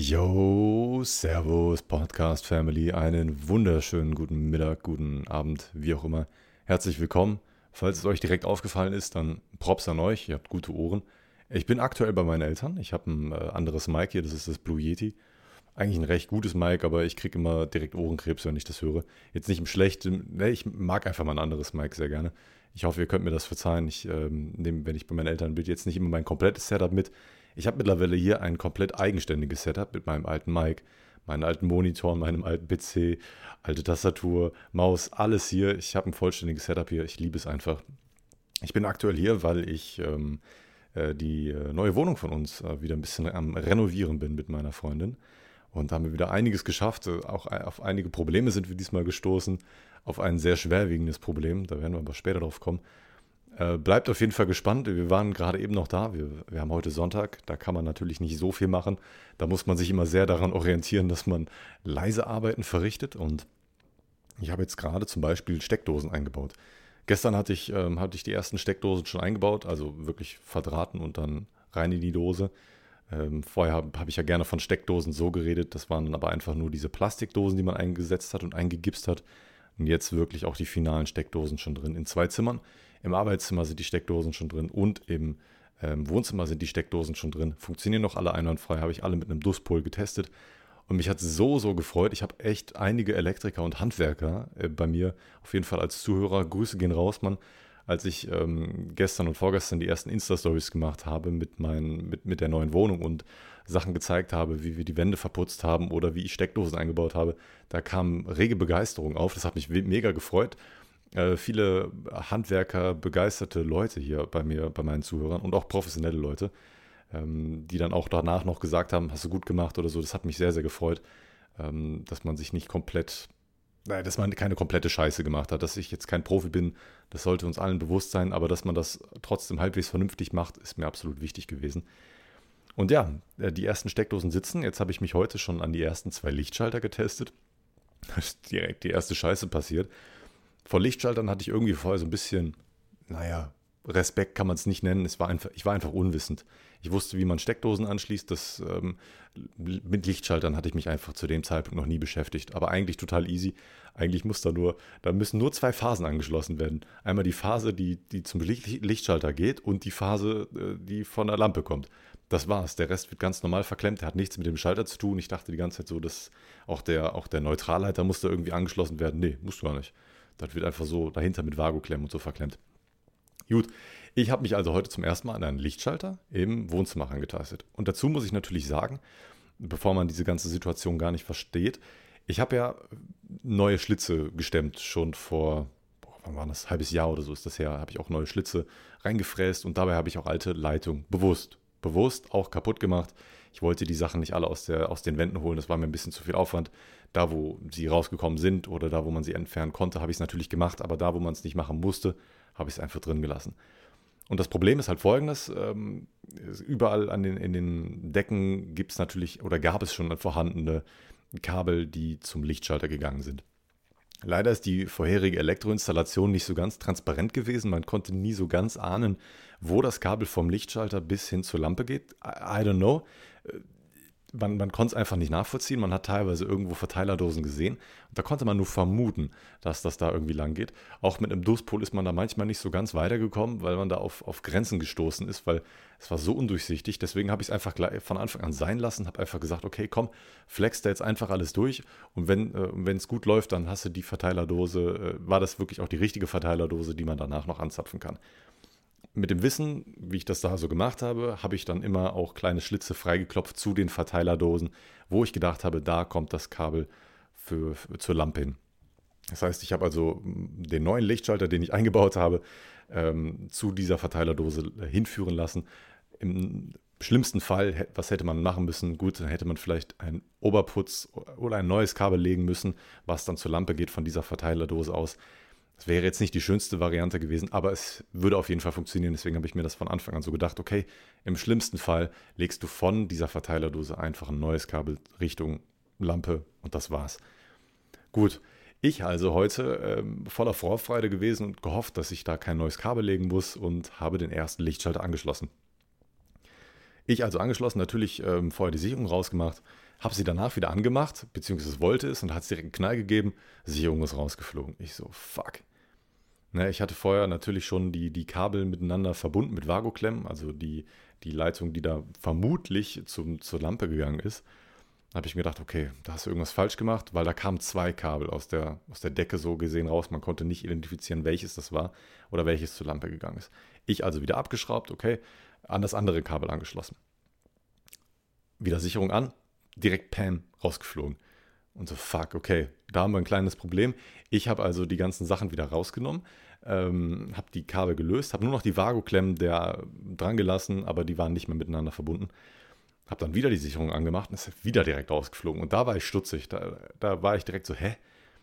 Yo, Servus, Podcast Family. Einen wunderschönen guten Mittag, guten Abend, wie auch immer. Herzlich willkommen. Falls es euch direkt aufgefallen ist, dann Props an euch. Ihr habt gute Ohren. Ich bin aktuell bei meinen Eltern. Ich habe ein äh, anderes Mic hier, das ist das Blue Yeti. Eigentlich ein recht gutes Mic, aber ich kriege immer direkt Ohrenkrebs, wenn ich das höre. Jetzt nicht im Schlechten, ne, ich mag einfach mal ein anderes Mic sehr gerne. Ich hoffe, ihr könnt mir das verzeihen. Ich ähm, nehme, wenn ich bei meinen Eltern bin, jetzt nicht immer mein komplettes Setup mit. Ich habe mittlerweile hier ein komplett eigenständiges Setup mit meinem alten Mic, meinen alten Monitor, meinem alten PC, alte Tastatur, Maus, alles hier. Ich habe ein vollständiges Setup hier. Ich liebe es einfach. Ich bin aktuell hier, weil ich ähm, äh, die äh, neue Wohnung von uns äh, wieder ein bisschen am Renovieren bin mit meiner Freundin. Und da haben wir wieder einiges geschafft. Äh, auch äh, auf einige Probleme sind wir diesmal gestoßen. Auf ein sehr schwerwiegendes Problem. Da werden wir aber später drauf kommen. Äh, bleibt auf jeden Fall gespannt. Wir waren gerade eben noch da. Wir, wir haben heute Sonntag. Da kann man natürlich nicht so viel machen. Da muss man sich immer sehr daran orientieren, dass man leise Arbeiten verrichtet. Und ich habe jetzt gerade zum Beispiel Steckdosen eingebaut. Gestern hatte ich, ähm, hatte ich die ersten Steckdosen schon eingebaut, also wirklich verdrahten und dann rein in die Dose. Ähm, vorher habe hab ich ja gerne von Steckdosen so geredet. Das waren aber einfach nur diese Plastikdosen, die man eingesetzt hat und eingegipst hat. Und jetzt wirklich auch die finalen Steckdosen schon drin in zwei Zimmern. Im Arbeitszimmer sind die Steckdosen schon drin und im ähm, Wohnzimmer sind die Steckdosen schon drin. Funktionieren noch alle einwandfrei, habe ich alle mit einem Duspol getestet. Und mich hat es so, so gefreut. Ich habe echt einige Elektriker und Handwerker äh, bei mir, auf jeden Fall als Zuhörer. Grüße gehen raus, Mann. Als ich ähm, gestern und vorgestern die ersten Insta-Stories gemacht habe mit, mein, mit, mit der neuen Wohnung und Sachen gezeigt habe, wie wir die Wände verputzt haben oder wie ich Steckdosen eingebaut habe, da kam rege Begeisterung auf. Das hat mich mega gefreut äh, viele Handwerker, begeisterte Leute hier bei mir, bei meinen Zuhörern und auch professionelle Leute, ähm, die dann auch danach noch gesagt haben, hast du gut gemacht oder so. Das hat mich sehr, sehr gefreut, ähm, dass man sich nicht komplett, nein, dass man keine komplette Scheiße gemacht hat, dass ich jetzt kein Profi bin, das sollte uns allen bewusst sein, aber dass man das trotzdem halbwegs vernünftig macht, ist mir absolut wichtig gewesen. Und ja, äh, die ersten Steckdosen sitzen. Jetzt habe ich mich heute schon an die ersten zwei Lichtschalter getestet. Da ist direkt die erste Scheiße passiert. Vor Lichtschaltern hatte ich irgendwie vorher so ein bisschen, naja, Respekt kann man es nicht nennen. Es war einfach, ich war einfach unwissend. Ich wusste, wie man Steckdosen anschließt. Das, ähm, mit Lichtschaltern hatte ich mich einfach zu dem Zeitpunkt noch nie beschäftigt. Aber eigentlich total easy. Eigentlich muss da nur, da müssen nur zwei Phasen angeschlossen werden. Einmal die Phase, die, die zum Lichtschalter geht und die Phase, äh, die von der Lampe kommt. Das war's. Der Rest wird ganz normal verklemmt. Der hat nichts mit dem Schalter zu tun. Ich dachte die ganze Zeit so, dass auch der, auch der Neutralleiter musste irgendwie angeschlossen werden. Nee, muss gar nicht. Das wird einfach so dahinter mit Vago-Klemmen und so verklemmt. Gut, ich habe mich also heute zum ersten Mal an einen Lichtschalter im Wohnzimmer angetastet. Und dazu muss ich natürlich sagen, bevor man diese ganze Situation gar nicht versteht, ich habe ja neue Schlitze gestemmt, schon vor, boah, wann war das, halbes Jahr oder so ist das her, habe ich auch neue Schlitze reingefräst und dabei habe ich auch alte Leitungen bewusst, bewusst auch kaputt gemacht. Ich wollte die Sachen nicht alle aus, der, aus den Wänden holen, das war mir ein bisschen zu viel Aufwand. Da, wo sie rausgekommen sind oder da, wo man sie entfernen konnte, habe ich es natürlich gemacht, aber da, wo man es nicht machen musste, habe ich es einfach drin gelassen. Und das Problem ist halt folgendes: ähm, Überall an den, in den Decken gibt es natürlich oder gab es schon vorhandene Kabel, die zum Lichtschalter gegangen sind. Leider ist die vorherige Elektroinstallation nicht so ganz transparent gewesen. Man konnte nie so ganz ahnen, wo das Kabel vom Lichtschalter bis hin zur Lampe geht. I, I don't know man, man konnte es einfach nicht nachvollziehen. Man hat teilweise irgendwo Verteilerdosen gesehen. Und da konnte man nur vermuten, dass das da irgendwie lang geht. Auch mit einem Duspol ist man da manchmal nicht so ganz weitergekommen, weil man da auf, auf Grenzen gestoßen ist, weil es war so undurchsichtig. Deswegen habe ich es einfach von Anfang an sein lassen, habe einfach gesagt, okay, komm, flex da jetzt einfach alles durch. Und wenn äh, es gut läuft, dann hast du die Verteilerdose, äh, war das wirklich auch die richtige Verteilerdose, die man danach noch anzapfen kann mit dem Wissen, wie ich das da so gemacht habe, habe ich dann immer auch kleine Schlitze freigeklopft zu den Verteilerdosen, wo ich gedacht habe, da kommt das Kabel für, für zur Lampe hin. Das heißt, ich habe also den neuen Lichtschalter, den ich eingebaut habe, ähm, zu dieser Verteilerdose hinführen lassen. Im schlimmsten Fall, was hätte man machen müssen? Gut, dann hätte man vielleicht einen Oberputz oder ein neues Kabel legen müssen, was dann zur Lampe geht von dieser Verteilerdose aus. Das wäre jetzt nicht die schönste Variante gewesen, aber es würde auf jeden Fall funktionieren. Deswegen habe ich mir das von Anfang an so gedacht, okay, im schlimmsten Fall legst du von dieser Verteilerdose einfach ein neues Kabel Richtung Lampe und das war's. Gut, ich also heute ähm, voller Vorfreude gewesen und gehofft, dass ich da kein neues Kabel legen muss und habe den ersten Lichtschalter angeschlossen. Ich also angeschlossen, natürlich ähm, vorher die Sicherung rausgemacht, habe sie danach wieder angemacht, beziehungsweise wollte es und hat es direkt einen Knall gegeben, Sicherung ist rausgeflogen. Ich so, fuck. Ne, ich hatte vorher natürlich schon die, die Kabel miteinander verbunden mit Vago-Klemmen, also die, die Leitung, die da vermutlich zum, zur Lampe gegangen ist. Da habe ich mir gedacht, okay, da hast du irgendwas falsch gemacht, weil da kamen zwei Kabel aus der, aus der Decke so gesehen raus. Man konnte nicht identifizieren, welches das war oder welches zur Lampe gegangen ist. Ich also wieder abgeschraubt, okay, an das andere Kabel angeschlossen. Wieder Sicherung an, direkt Pam rausgeflogen. Und so, fuck, okay, da haben wir ein kleines Problem. Ich habe also die ganzen Sachen wieder rausgenommen, ähm, habe die Kabel gelöst, habe nur noch die Vago-Klemmen der dran gelassen, aber die waren nicht mehr miteinander verbunden. Habe dann wieder die Sicherung angemacht und ist wieder direkt rausgeflogen. Und da war ich stutzig. Da, da war ich direkt so, hä?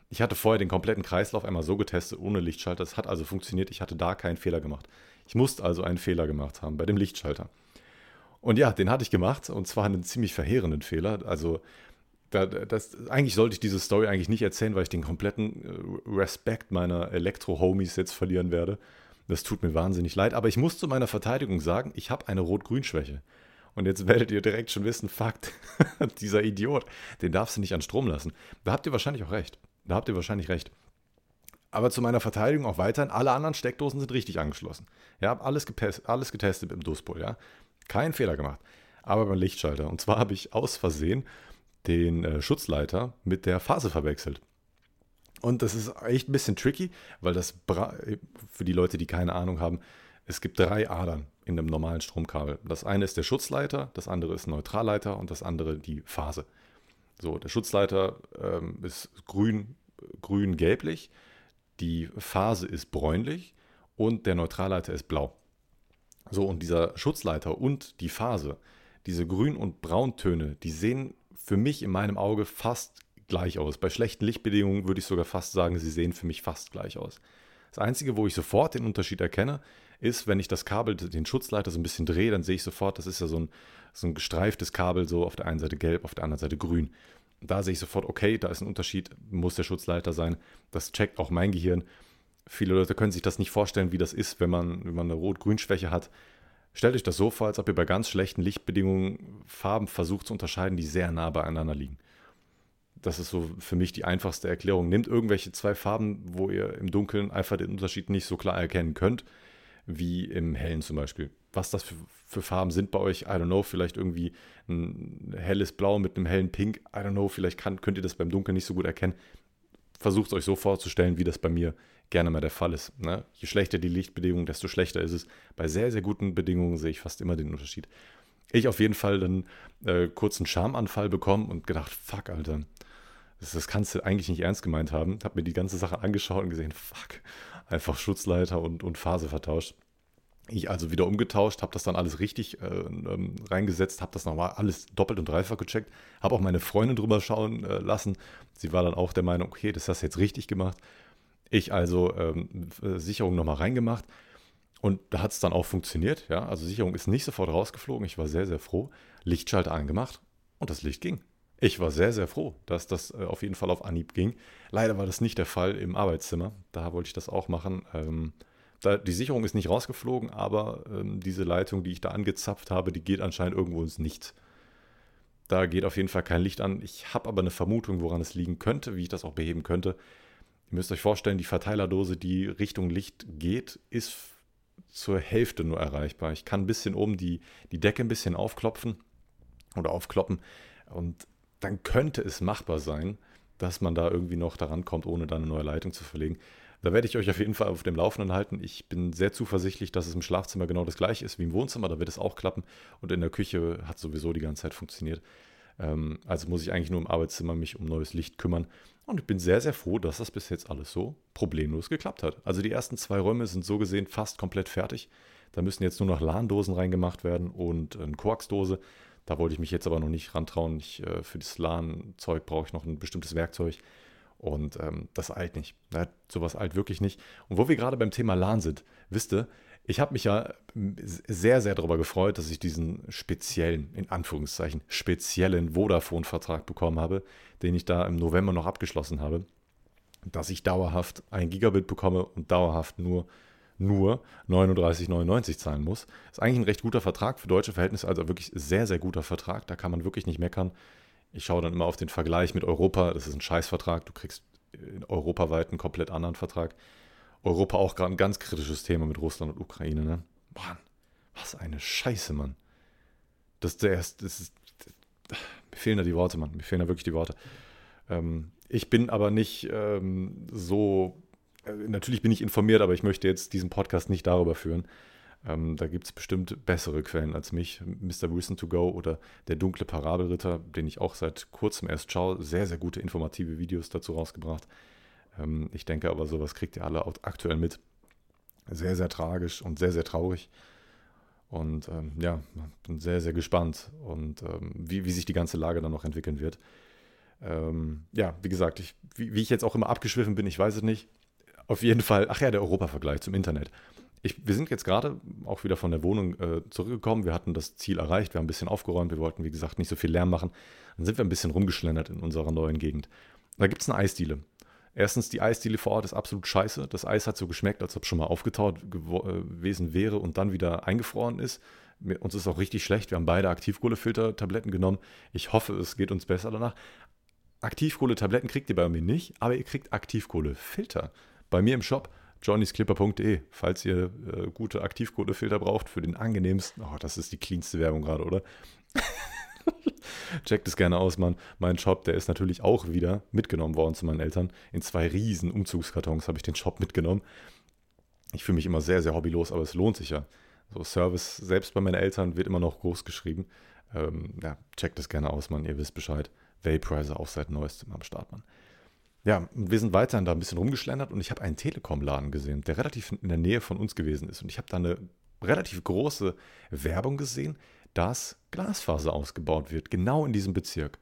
Ich hatte vorher den kompletten Kreislauf einmal so getestet, ohne Lichtschalter. Es hat also funktioniert. Ich hatte da keinen Fehler gemacht. Ich musste also einen Fehler gemacht haben bei dem Lichtschalter. Und ja, den hatte ich gemacht und zwar einen ziemlich verheerenden Fehler. Also da, das, eigentlich sollte ich diese Story eigentlich nicht erzählen, weil ich den kompletten äh, Respekt meiner Elektro-Homies jetzt verlieren werde. Das tut mir wahnsinnig leid. Aber ich muss zu meiner Verteidigung sagen, ich habe eine Rot-Grün-Schwäche. Und jetzt werdet ihr direkt schon wissen, Fakt, dieser Idiot, den darfst du nicht an Strom lassen. Da habt ihr wahrscheinlich auch recht. Da habt ihr wahrscheinlich recht. Aber zu meiner Verteidigung auch weiterhin, alle anderen Steckdosen sind richtig angeschlossen. Ja, alles, alles getestet im Duspol, ja. Kein Fehler gemacht. Aber beim Lichtschalter. Und zwar habe ich aus Versehen den äh, Schutzleiter mit der Phase verwechselt. Und das ist echt ein bisschen tricky, weil das Bra für die Leute, die keine Ahnung haben, es gibt drei Adern in einem normalen Stromkabel. Das eine ist der Schutzleiter, das andere ist ein Neutralleiter und das andere die Phase. So, der Schutzleiter ähm, ist grün, grün-gelblich, die Phase ist bräunlich und der Neutralleiter ist blau. So, und dieser Schutzleiter und die Phase, diese Grün- und Brauntöne, die sehen für mich in meinem Auge fast gleich aus. Bei schlechten Lichtbedingungen würde ich sogar fast sagen, sie sehen für mich fast gleich aus. Das Einzige, wo ich sofort den Unterschied erkenne, ist, wenn ich das Kabel, den Schutzleiter so ein bisschen drehe, dann sehe ich sofort, das ist ja so ein, so ein gestreiftes Kabel, so auf der einen Seite gelb, auf der anderen Seite grün. Da sehe ich sofort, okay, da ist ein Unterschied, muss der Schutzleiter sein. Das checkt auch mein Gehirn. Viele Leute können sich das nicht vorstellen, wie das ist, wenn man, wenn man eine Rot-Grün-Schwäche hat. Stellt euch das so vor, als ob ihr bei ganz schlechten Lichtbedingungen Farben versucht zu unterscheiden, die sehr nah beieinander liegen. Das ist so für mich die einfachste Erklärung. Nehmt irgendwelche zwei Farben, wo ihr im Dunkeln einfach den Unterschied nicht so klar erkennen könnt, wie im Hellen zum Beispiel. Was das für, für Farben sind bei euch, I don't know, vielleicht irgendwie ein helles Blau mit einem hellen Pink, I don't know, vielleicht kann, könnt ihr das beim Dunkeln nicht so gut erkennen. Versucht es euch so vorzustellen, wie das bei mir gerne mal der Fall ist. Ne? Je schlechter die Lichtbedingungen, desto schlechter ist es. Bei sehr, sehr guten Bedingungen sehe ich fast immer den Unterschied. Ich auf jeden Fall dann äh, kurz einen Schamanfall bekommen und gedacht, fuck, Alter, das, das kannst du eigentlich nicht ernst gemeint haben. Hab mir die ganze Sache angeschaut und gesehen, fuck, einfach Schutzleiter und, und Phase vertauscht. Ich also wieder umgetauscht, habe das dann alles richtig äh, ähm, reingesetzt, habe das nochmal alles doppelt und dreifach gecheckt, habe auch meine Freundin drüber schauen äh, lassen. Sie war dann auch der Meinung, okay, das hast du jetzt richtig gemacht. Ich also ähm, Sicherung nochmal reingemacht und da hat es dann auch funktioniert. Ja? Also Sicherung ist nicht sofort rausgeflogen. Ich war sehr, sehr froh. Lichtschalter angemacht und das Licht ging. Ich war sehr, sehr froh, dass das äh, auf jeden Fall auf Anhieb ging. Leider war das nicht der Fall im Arbeitszimmer. Da wollte ich das auch machen. Ähm, da, die Sicherung ist nicht rausgeflogen, aber ähm, diese Leitung, die ich da angezapft habe, die geht anscheinend irgendwo ins Nichts. Da geht auf jeden Fall kein Licht an. Ich habe aber eine Vermutung, woran es liegen könnte, wie ich das auch beheben könnte. Müsst euch vorstellen, die Verteilerdose, die Richtung Licht geht, ist zur Hälfte nur erreichbar. Ich kann ein bisschen oben die, die Decke ein bisschen aufklopfen oder aufkloppen und dann könnte es machbar sein, dass man da irgendwie noch daran kommt, ohne dann eine neue Leitung zu verlegen. Da werde ich euch auf jeden Fall auf dem Laufenden halten. Ich bin sehr zuversichtlich, dass es im Schlafzimmer genau das gleiche ist wie im Wohnzimmer. Da wird es auch klappen. Und in der Küche hat sowieso die ganze Zeit funktioniert. Ähm, also muss ich eigentlich nur im Arbeitszimmer mich um neues Licht kümmern. Und ich bin sehr, sehr froh, dass das bis jetzt alles so problemlos geklappt hat. Also die ersten zwei Räume sind so gesehen fast komplett fertig. Da müssen jetzt nur noch LAN-Dosen reingemacht werden und eine Koaxdose. Da wollte ich mich jetzt aber noch nicht rantrauen. Ich, äh, für das LAN-Zeug brauche ich noch ein bestimmtes Werkzeug. Und ähm, das eilt nicht. Ne? Sowas eilt wirklich nicht. Und wo wir gerade beim Thema LAN sind, wisst ihr, ich habe mich ja sehr, sehr darüber gefreut, dass ich diesen speziellen, in Anführungszeichen, speziellen Vodafone-Vertrag bekommen habe, den ich da im November noch abgeschlossen habe, dass ich dauerhaft ein Gigabit bekomme und dauerhaft nur nur 39,99 zahlen muss. Ist eigentlich ein recht guter Vertrag für deutsche Verhältnisse, also wirklich sehr, sehr guter Vertrag. Da kann man wirklich nicht meckern. Ich schaue dann immer auf den Vergleich mit Europa. Das ist ein Scheißvertrag. Du kriegst europaweit einen komplett anderen Vertrag. Europa auch gerade ein ganz kritisches Thema mit Russland und Ukraine. Ne? Mann, was eine Scheiße, Mann. Das, das, das ist, mir fehlen da die Worte, Mann. Mir fehlen da wirklich die Worte. Ähm, ich bin aber nicht ähm, so, äh, natürlich bin ich informiert, aber ich möchte jetzt diesen Podcast nicht darüber führen. Ähm, da gibt es bestimmt bessere Quellen als mich. Mr. Wilson to Go oder der dunkle Parabelritter, den ich auch seit kurzem erst schaue. Sehr, sehr gute informative Videos dazu rausgebracht. Ähm, ich denke aber, sowas kriegt ihr alle aktuell mit. Sehr, sehr tragisch und sehr, sehr traurig. Und ähm, ja, bin sehr, sehr gespannt und ähm, wie, wie sich die ganze Lage dann noch entwickeln wird. Ähm, ja, wie gesagt, ich, wie, wie, ich jetzt auch immer abgeschwiffen bin, ich weiß es nicht. Auf jeden Fall, ach ja, der Europa-Vergleich zum Internet. Ich, wir sind jetzt gerade auch wieder von der Wohnung äh, zurückgekommen. Wir hatten das Ziel erreicht. Wir haben ein bisschen aufgeräumt. Wir wollten, wie gesagt, nicht so viel Lärm machen. Dann sind wir ein bisschen rumgeschlendert in unserer neuen Gegend. Da gibt es eine Eisdiele. Erstens, die Eisdiele vor Ort ist absolut scheiße. Das Eis hat so geschmeckt, als ob es schon mal aufgetaut äh, gewesen wäre und dann wieder eingefroren ist. Uns ist auch richtig schlecht. Wir haben beide Aktivkohlefilter-Tabletten genommen. Ich hoffe, es geht uns besser danach. Aktivkohle-Tabletten kriegt ihr bei mir nicht, aber ihr kriegt Aktivkohlefilter. Bei mir im Shop johnnysclipper.de, falls ihr äh, gute Aktivkohlefilter braucht für den angenehmsten. Oh, das ist die cleanste Werbung gerade, oder? Checkt es gerne aus, Mann. Mein Shop, der ist natürlich auch wieder mitgenommen worden zu meinen Eltern. In zwei riesen Umzugskartons habe ich den Shop mitgenommen. Ich fühle mich immer sehr, sehr hobbylos, aber es lohnt sich ja. So Service, selbst bei meinen Eltern, wird immer noch groß geschrieben. Ähm, ja, checkt es gerne aus, Mann. Ihr wisst Bescheid. Vaporizer auch seit neuestem am Start, Mann. Ja, wir sind weiterhin da ein bisschen rumgeschlendert und ich habe einen Telekom-Laden gesehen, der relativ in der Nähe von uns gewesen ist. Und ich habe da eine relativ große Werbung gesehen, dass Glasfaser ausgebaut wird, genau in diesem Bezirk.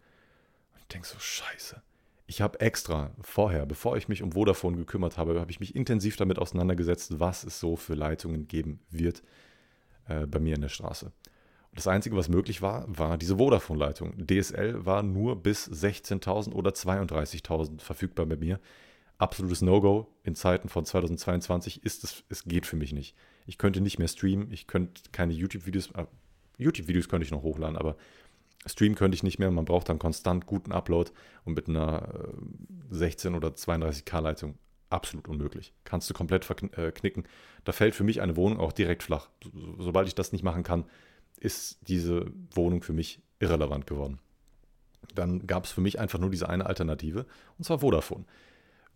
Und ich denke so, scheiße. Ich habe extra vorher, bevor ich mich um Vodafone gekümmert habe, habe ich mich intensiv damit auseinandergesetzt, was es so für Leitungen geben wird äh, bei mir in der Straße. Und das Einzige, was möglich war, war diese Vodafone-Leitung. DSL war nur bis 16.000 oder 32.000 verfügbar bei mir. Absolutes No-Go in Zeiten von 2022 ist es, es geht für mich nicht. Ich könnte nicht mehr streamen, ich könnte keine YouTube-Videos, äh, YouTube-Videos könnte ich noch hochladen, aber streamen könnte ich nicht mehr. Man braucht dann konstant guten Upload und mit einer 16 äh, oder 32K Leitung absolut unmöglich. Kannst du komplett verknicken. Äh, da fällt für mich eine Wohnung auch direkt flach. Sobald ich das nicht machen kann, ist diese Wohnung für mich irrelevant geworden. Dann gab es für mich einfach nur diese eine Alternative und zwar Vodafone.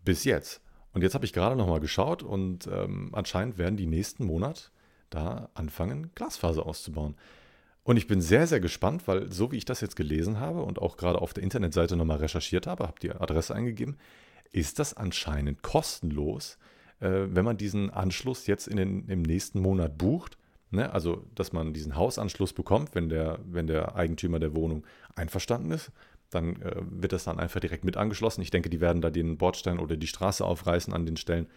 Bis jetzt. Und jetzt habe ich gerade nochmal geschaut und ähm, anscheinend werden die nächsten Monat da anfangen, Glasfaser auszubauen. Und ich bin sehr, sehr gespannt, weil so wie ich das jetzt gelesen habe und auch gerade auf der Internetseite nochmal recherchiert habe, habe die Adresse eingegeben, ist das anscheinend kostenlos, äh, wenn man diesen Anschluss jetzt in den, im nächsten Monat bucht. Ne? Also, dass man diesen Hausanschluss bekommt, wenn der, wenn der Eigentümer der Wohnung einverstanden ist. Dann äh, wird das dann einfach direkt mit angeschlossen. Ich denke, die werden da den Bordstein oder die Straße aufreißen an den Stellen.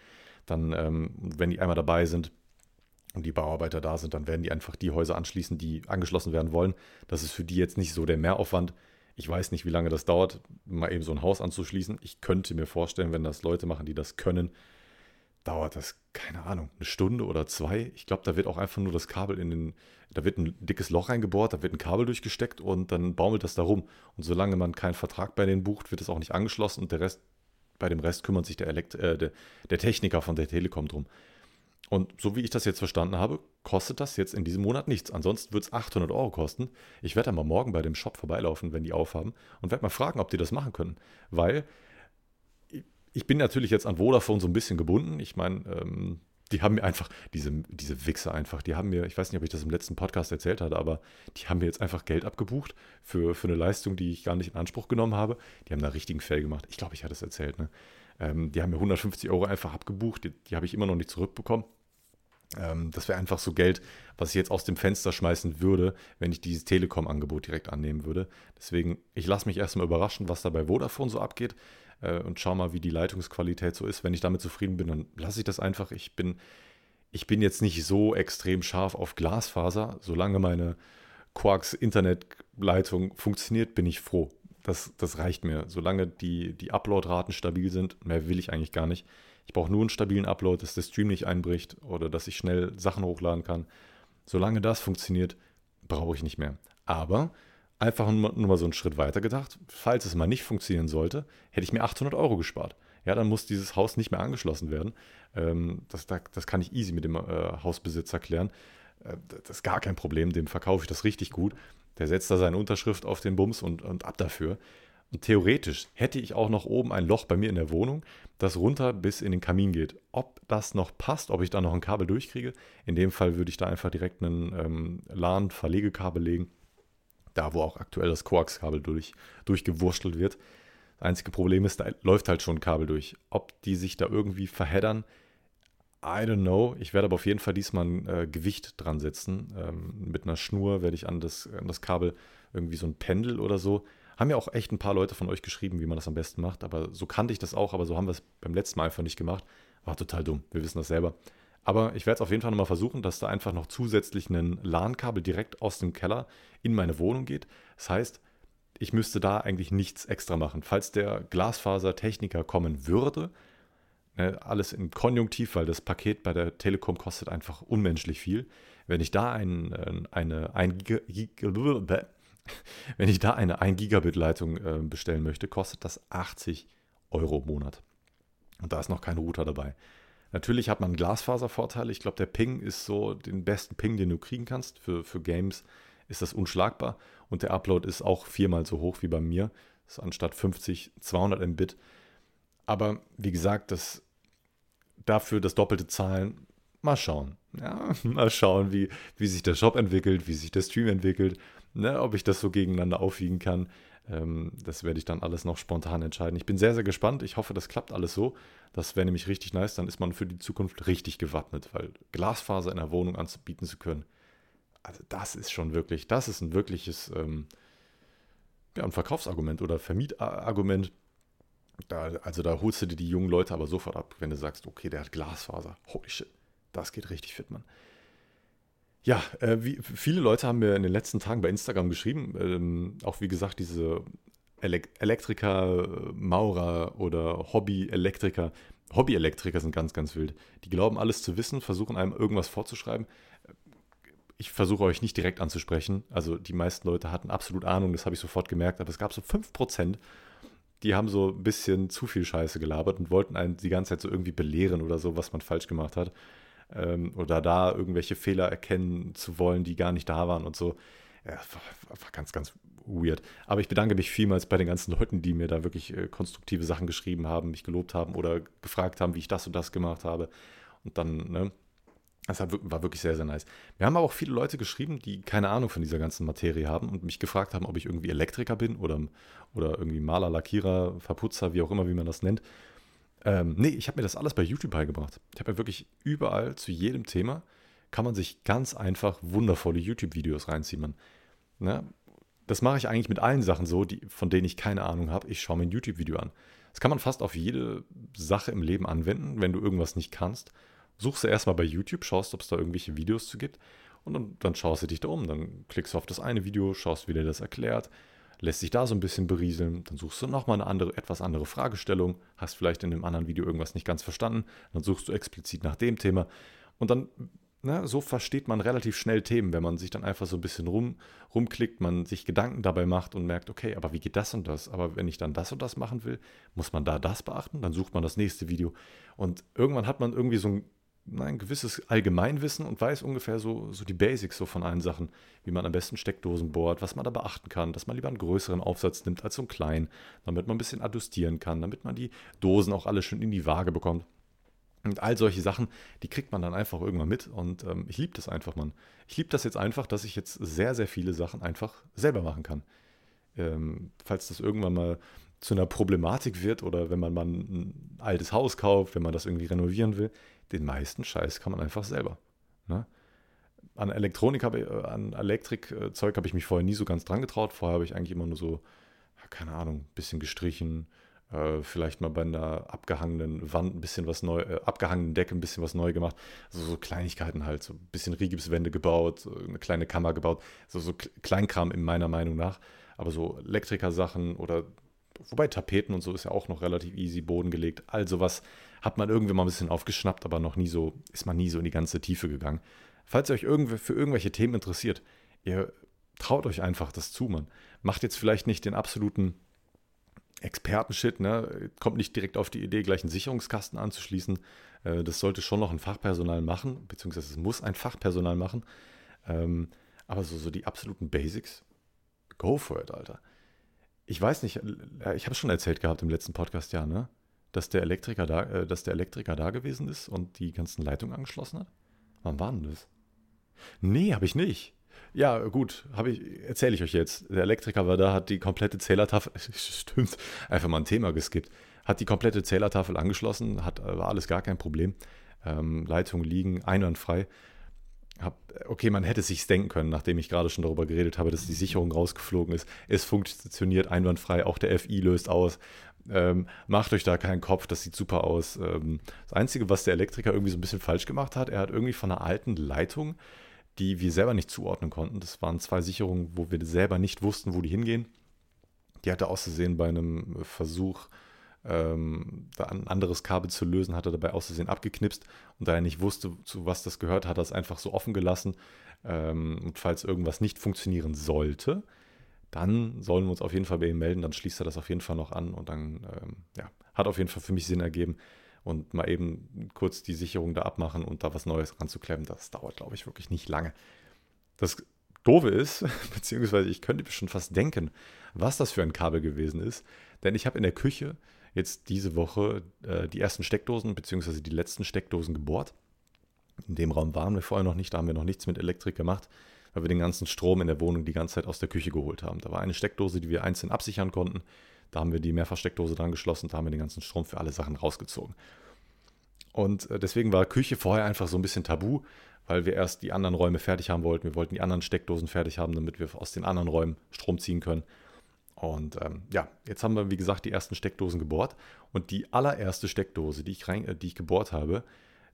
Dann, ähm, wenn die einmal dabei sind, und die Bauarbeiter da sind, dann werden die einfach die Häuser anschließen, die angeschlossen werden wollen. Das ist für die jetzt nicht so der Mehraufwand. Ich weiß nicht, wie lange das dauert, mal eben so ein Haus anzuschließen. Ich könnte mir vorstellen, wenn das Leute machen, die das können, dauert das, keine Ahnung, eine Stunde oder zwei. Ich glaube, da wird auch einfach nur das Kabel in den, da wird ein dickes Loch reingebohrt, da wird ein Kabel durchgesteckt und dann baumelt das da rum. Und solange man keinen Vertrag bei denen bucht, wird es auch nicht angeschlossen und der Rest, bei dem Rest kümmert sich der, Elekt äh, der, der Techniker von der Telekom drum. Und so wie ich das jetzt verstanden habe, kostet das jetzt in diesem Monat nichts. Ansonsten wird es 800 Euro kosten. Ich werde mal morgen bei dem Shop vorbeilaufen, wenn die aufhaben, und werde mal fragen, ob die das machen können. Weil ich bin natürlich jetzt an Vodafone so ein bisschen gebunden. Ich meine, ähm, die haben mir einfach, diese, diese Wichser einfach, die haben mir, ich weiß nicht, ob ich das im letzten Podcast erzählt hatte, aber die haben mir jetzt einfach Geld abgebucht für, für eine Leistung, die ich gar nicht in Anspruch genommen habe. Die haben da richtigen Fail gemacht. Ich glaube, ich hatte es erzählt. Ne? Ähm, die haben mir 150 Euro einfach abgebucht. Die, die habe ich immer noch nicht zurückbekommen. Ähm, das wäre einfach so Geld, was ich jetzt aus dem Fenster schmeißen würde, wenn ich dieses Telekom-Angebot direkt annehmen würde. Deswegen, ich lasse mich erstmal überraschen, was da bei Vodafone so abgeht äh, und schau mal, wie die Leitungsqualität so ist. Wenn ich damit zufrieden bin, dann lasse ich das einfach. Ich bin, ich bin jetzt nicht so extrem scharf auf Glasfaser. Solange meine Quarks Internetleitung funktioniert, bin ich froh. das, das reicht mir. Solange die, die Upload-Raten stabil sind, mehr will ich eigentlich gar nicht. Ich brauche nur einen stabilen Upload, dass der Stream nicht einbricht oder dass ich schnell Sachen hochladen kann. Solange das funktioniert, brauche ich nicht mehr. Aber einfach nur mal so einen Schritt weiter gedacht, falls es mal nicht funktionieren sollte, hätte ich mir 800 Euro gespart. Ja, dann muss dieses Haus nicht mehr angeschlossen werden. Ähm, das, das kann ich easy mit dem äh, Hausbesitzer klären. Äh, das ist gar kein Problem, dem verkaufe ich das richtig gut. Der setzt da seine Unterschrift auf den Bums und, und ab dafür. Theoretisch hätte ich auch noch oben ein Loch bei mir in der Wohnung, das runter bis in den Kamin geht. Ob das noch passt, ob ich da noch ein Kabel durchkriege, in dem Fall würde ich da einfach direkt einen ähm, LAN-Verlegekabel legen, da wo auch aktuell das Koax-Kabel durch, durchgewurschtelt wird. Das einzige Problem ist, da läuft halt schon ein Kabel durch. Ob die sich da irgendwie verheddern, I don't know. Ich werde aber auf jeden Fall diesmal ein äh, Gewicht dran setzen. Ähm, mit einer Schnur werde ich an das, an das Kabel irgendwie so ein Pendel oder so. Haben ja auch echt ein paar Leute von euch geschrieben, wie man das am besten macht. Aber so kannte ich das auch, aber so haben wir es beim letzten Mal einfach nicht gemacht. War total dumm. Wir wissen das selber. Aber ich werde es auf jeden Fall nochmal versuchen, dass da einfach noch zusätzlich ein LAN-Kabel direkt aus dem Keller in meine Wohnung geht. Das heißt, ich müsste da eigentlich nichts extra machen. Falls der Glasfasertechniker kommen würde, Ne, alles im Konjunktiv, weil das Paket bei der Telekom kostet einfach unmenschlich viel. Wenn ich da ein, äh, eine 1 Giga, wenn ich da eine 1 Gigabit Leitung äh, bestellen möchte, kostet das 80 Euro im Monat. Und da ist noch kein Router dabei. Natürlich hat man Glasfaservorteile. Ich glaube, der Ping ist so den besten Ping, den du kriegen kannst. Für, für Games ist das unschlagbar. Und der Upload ist auch viermal so hoch wie bei mir. Das ist anstatt 50, 200 Mbit. Aber wie gesagt, das dafür das doppelte Zahlen, mal schauen. Ja, mal schauen, wie, wie sich der Shop entwickelt, wie sich der Stream entwickelt, ne, ob ich das so gegeneinander aufwiegen kann. Ähm, das werde ich dann alles noch spontan entscheiden. Ich bin sehr, sehr gespannt. Ich hoffe, das klappt alles so. Das wäre nämlich richtig nice. Dann ist man für die Zukunft richtig gewappnet, weil Glasfaser in der Wohnung anzubieten zu können, also das ist schon wirklich, das ist ein wirkliches ähm, ja, ein Verkaufsargument oder Vermietargument da, also da holst du dir die jungen Leute aber sofort ab, wenn du sagst, okay, der hat Glasfaser. Holy shit, das geht richtig fit, Mann. Ja, äh, wie, viele Leute haben mir in den letzten Tagen bei Instagram geschrieben, ähm, auch wie gesagt, diese Elek Elektriker, Maurer oder Hobby-Elektriker. Hobby-Elektriker sind ganz, ganz wild. Die glauben alles zu wissen, versuchen einem irgendwas vorzuschreiben. Ich versuche euch nicht direkt anzusprechen. Also die meisten Leute hatten absolut Ahnung, das habe ich sofort gemerkt, aber es gab so 5%, die haben so ein bisschen zu viel Scheiße gelabert und wollten einen die ganze Zeit so irgendwie belehren oder so, was man falsch gemacht hat. Ähm, oder da irgendwelche Fehler erkennen zu wollen, die gar nicht da waren und so. Ja, war, war ganz, ganz weird. Aber ich bedanke mich vielmals bei den ganzen Leuten, die mir da wirklich äh, konstruktive Sachen geschrieben haben, mich gelobt haben oder gefragt haben, wie ich das und das gemacht habe. Und dann, ne, das war wirklich sehr, sehr nice. Wir haben aber auch viele Leute geschrieben, die keine Ahnung von dieser ganzen Materie haben und mich gefragt haben, ob ich irgendwie Elektriker bin oder, oder irgendwie Maler, Lackierer, Verputzer, wie auch immer, wie man das nennt. Ähm, nee, ich habe mir das alles bei YouTube beigebracht. Ich habe ja wirklich überall zu jedem Thema kann man sich ganz einfach wundervolle YouTube-Videos reinziehen. Man, ne? Das mache ich eigentlich mit allen Sachen so, die, von denen ich keine Ahnung habe. Ich schaue mir ein YouTube-Video an. Das kann man fast auf jede Sache im Leben anwenden, wenn du irgendwas nicht kannst suchst du erstmal bei YouTube, schaust, ob es da irgendwelche Videos zu gibt und dann, dann, schaust du dich da um. Dann klickst du auf das eine Video, schaust, wie der das erklärt, lässt sich da so ein bisschen berieseln, dann suchst du nochmal eine andere, etwas andere Fragestellung, hast vielleicht in dem anderen Video irgendwas nicht ganz verstanden, dann suchst du explizit nach dem Thema und dann, na, so versteht man relativ schnell Themen, wenn man sich dann einfach so ein bisschen rum, rumklickt, man sich Gedanken dabei macht und merkt, okay, aber wie geht das und das? Aber wenn ich dann das und das machen will, muss man da das beachten, dann sucht man das nächste Video und irgendwann hat man irgendwie so ein ein gewisses Allgemeinwissen und weiß ungefähr so, so die Basics so von allen Sachen, wie man am besten Steckdosen bohrt, was man da beachten kann, dass man lieber einen größeren Aufsatz nimmt als so einen kleinen, damit man ein bisschen adjustieren kann, damit man die Dosen auch alle schön in die Waage bekommt. Und all solche Sachen, die kriegt man dann einfach irgendwann mit und ähm, ich liebe das einfach, Mann. Ich liebe das jetzt einfach, dass ich jetzt sehr, sehr viele Sachen einfach selber machen kann. Ähm, falls das irgendwann mal zu einer Problematik wird oder wenn man mal ein altes Haus kauft, wenn man das irgendwie renovieren will, den meisten Scheiß kann man einfach selber. Ne? An Elektronik habe äh, an Elektrikzeug habe ich mich vorher nie so ganz dran getraut. Vorher habe ich eigentlich immer nur so, keine Ahnung, ein bisschen gestrichen, äh, vielleicht mal bei einer abgehangenen Wand ein bisschen was neu, äh, abgehangenen Decke ein bisschen was neu gemacht. Also so Kleinigkeiten halt, so ein bisschen Rigipswände gebaut, eine kleine Kammer gebaut, so, so Kleinkram in meiner Meinung nach. Aber so Elektriker-Sachen oder wobei Tapeten und so ist ja auch noch relativ easy, Boden gelegt. All sowas hat man irgendwie mal ein bisschen aufgeschnappt, aber noch nie so, ist man nie so in die ganze Tiefe gegangen. Falls ihr euch irgendwie für irgendwelche Themen interessiert, ihr traut euch einfach das zu, man. Macht jetzt vielleicht nicht den absoluten Expertenshit, ne? Kommt nicht direkt auf die Idee, gleich einen Sicherungskasten anzuschließen. Äh, das sollte schon noch ein Fachpersonal machen, beziehungsweise es muss ein Fachpersonal machen. Ähm, aber so, so die absoluten Basics, go for it, Alter. Ich weiß nicht, äh, ich habe es schon erzählt gehabt im letzten Podcast, ja, ne? Dass der Elektriker da, äh, dass der Elektriker da gewesen ist und die ganzen Leitungen angeschlossen hat. Wann war denn das? Nee, habe ich nicht. Ja, gut, ich, erzähle ich euch jetzt. Der Elektriker war da, hat die komplette Zählertafel, stimmt, einfach mal ein Thema geskippt, hat die komplette Zählertafel angeschlossen, hat, war alles gar kein Problem. Ähm, Leitungen liegen einwandfrei. Hab, okay, man hätte es sich denken können, nachdem ich gerade schon darüber geredet habe, dass die Sicherung rausgeflogen ist. Es funktioniert einwandfrei, auch der FI löst aus. Ähm, macht euch da keinen Kopf, das sieht super aus. Ähm, das Einzige, was der Elektriker irgendwie so ein bisschen falsch gemacht hat, er hat irgendwie von einer alten Leitung die wir selber nicht zuordnen konnten. Das waren zwei Sicherungen, wo wir selber nicht wussten, wo die hingehen. Die hatte auszusehen bei einem Versuch, ähm, ein anderes Kabel zu lösen, hat er dabei auszusehen abgeknipst. Und da er nicht wusste, zu was das gehört, hat er es einfach so offen gelassen. Ähm, und falls irgendwas nicht funktionieren sollte, dann sollen wir uns auf jeden Fall bei ihm melden. Dann schließt er das auf jeden Fall noch an. Und dann ähm, ja, hat auf jeden Fall für mich Sinn ergeben, und mal eben kurz die Sicherung da abmachen und da was Neues ranzuklemmen, das dauert, glaube ich, wirklich nicht lange. Das Doofe ist, beziehungsweise ich könnte schon fast denken, was das für ein Kabel gewesen ist, denn ich habe in der Küche jetzt diese Woche äh, die ersten Steckdosen, beziehungsweise die letzten Steckdosen gebohrt. In dem Raum waren wir vorher noch nicht, da haben wir noch nichts mit Elektrik gemacht, weil wir den ganzen Strom in der Wohnung die ganze Zeit aus der Küche geholt haben. Da war eine Steckdose, die wir einzeln absichern konnten. Da haben wir die Mehrfachsteckdose dran geschlossen, da haben wir den ganzen Strom für alle Sachen rausgezogen. Und äh, deswegen war Küche vorher einfach so ein bisschen tabu, weil wir erst die anderen Räume fertig haben wollten. Wir wollten die anderen Steckdosen fertig haben, damit wir aus den anderen Räumen Strom ziehen können. Und ähm, ja, jetzt haben wir, wie gesagt, die ersten Steckdosen gebohrt. Und die allererste Steckdose, die ich, rein, äh, die ich gebohrt habe,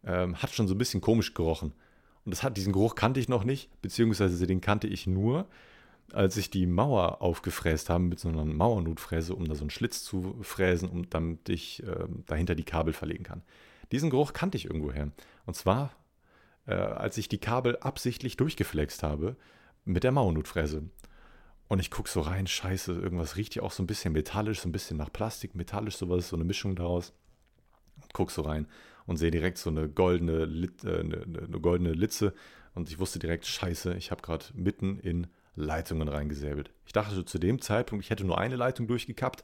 ähm, hat schon so ein bisschen komisch gerochen. Und das hat, diesen Geruch kannte ich noch nicht, beziehungsweise den kannte ich nur, als ich die Mauer aufgefräst habe mit so einer Mauernotfräse, um da so einen Schlitz zu fräsen, um, damit ich äh, dahinter die Kabel verlegen kann. Diesen Geruch kannte ich irgendwoher. Und zwar, äh, als ich die Kabel absichtlich durchgeflext habe mit der Mauernotfräse. Und ich gucke so rein, scheiße, irgendwas riecht hier auch so ein bisschen metallisch, so ein bisschen nach Plastik, metallisch, sowas, so eine Mischung daraus. Guck so rein und sehe direkt so eine goldene, Lit, äh, eine, eine goldene Litze. Und ich wusste direkt, scheiße, ich habe gerade mitten in Leitungen reingesäbelt. Ich dachte zu dem Zeitpunkt, ich hätte nur eine Leitung durchgekappt.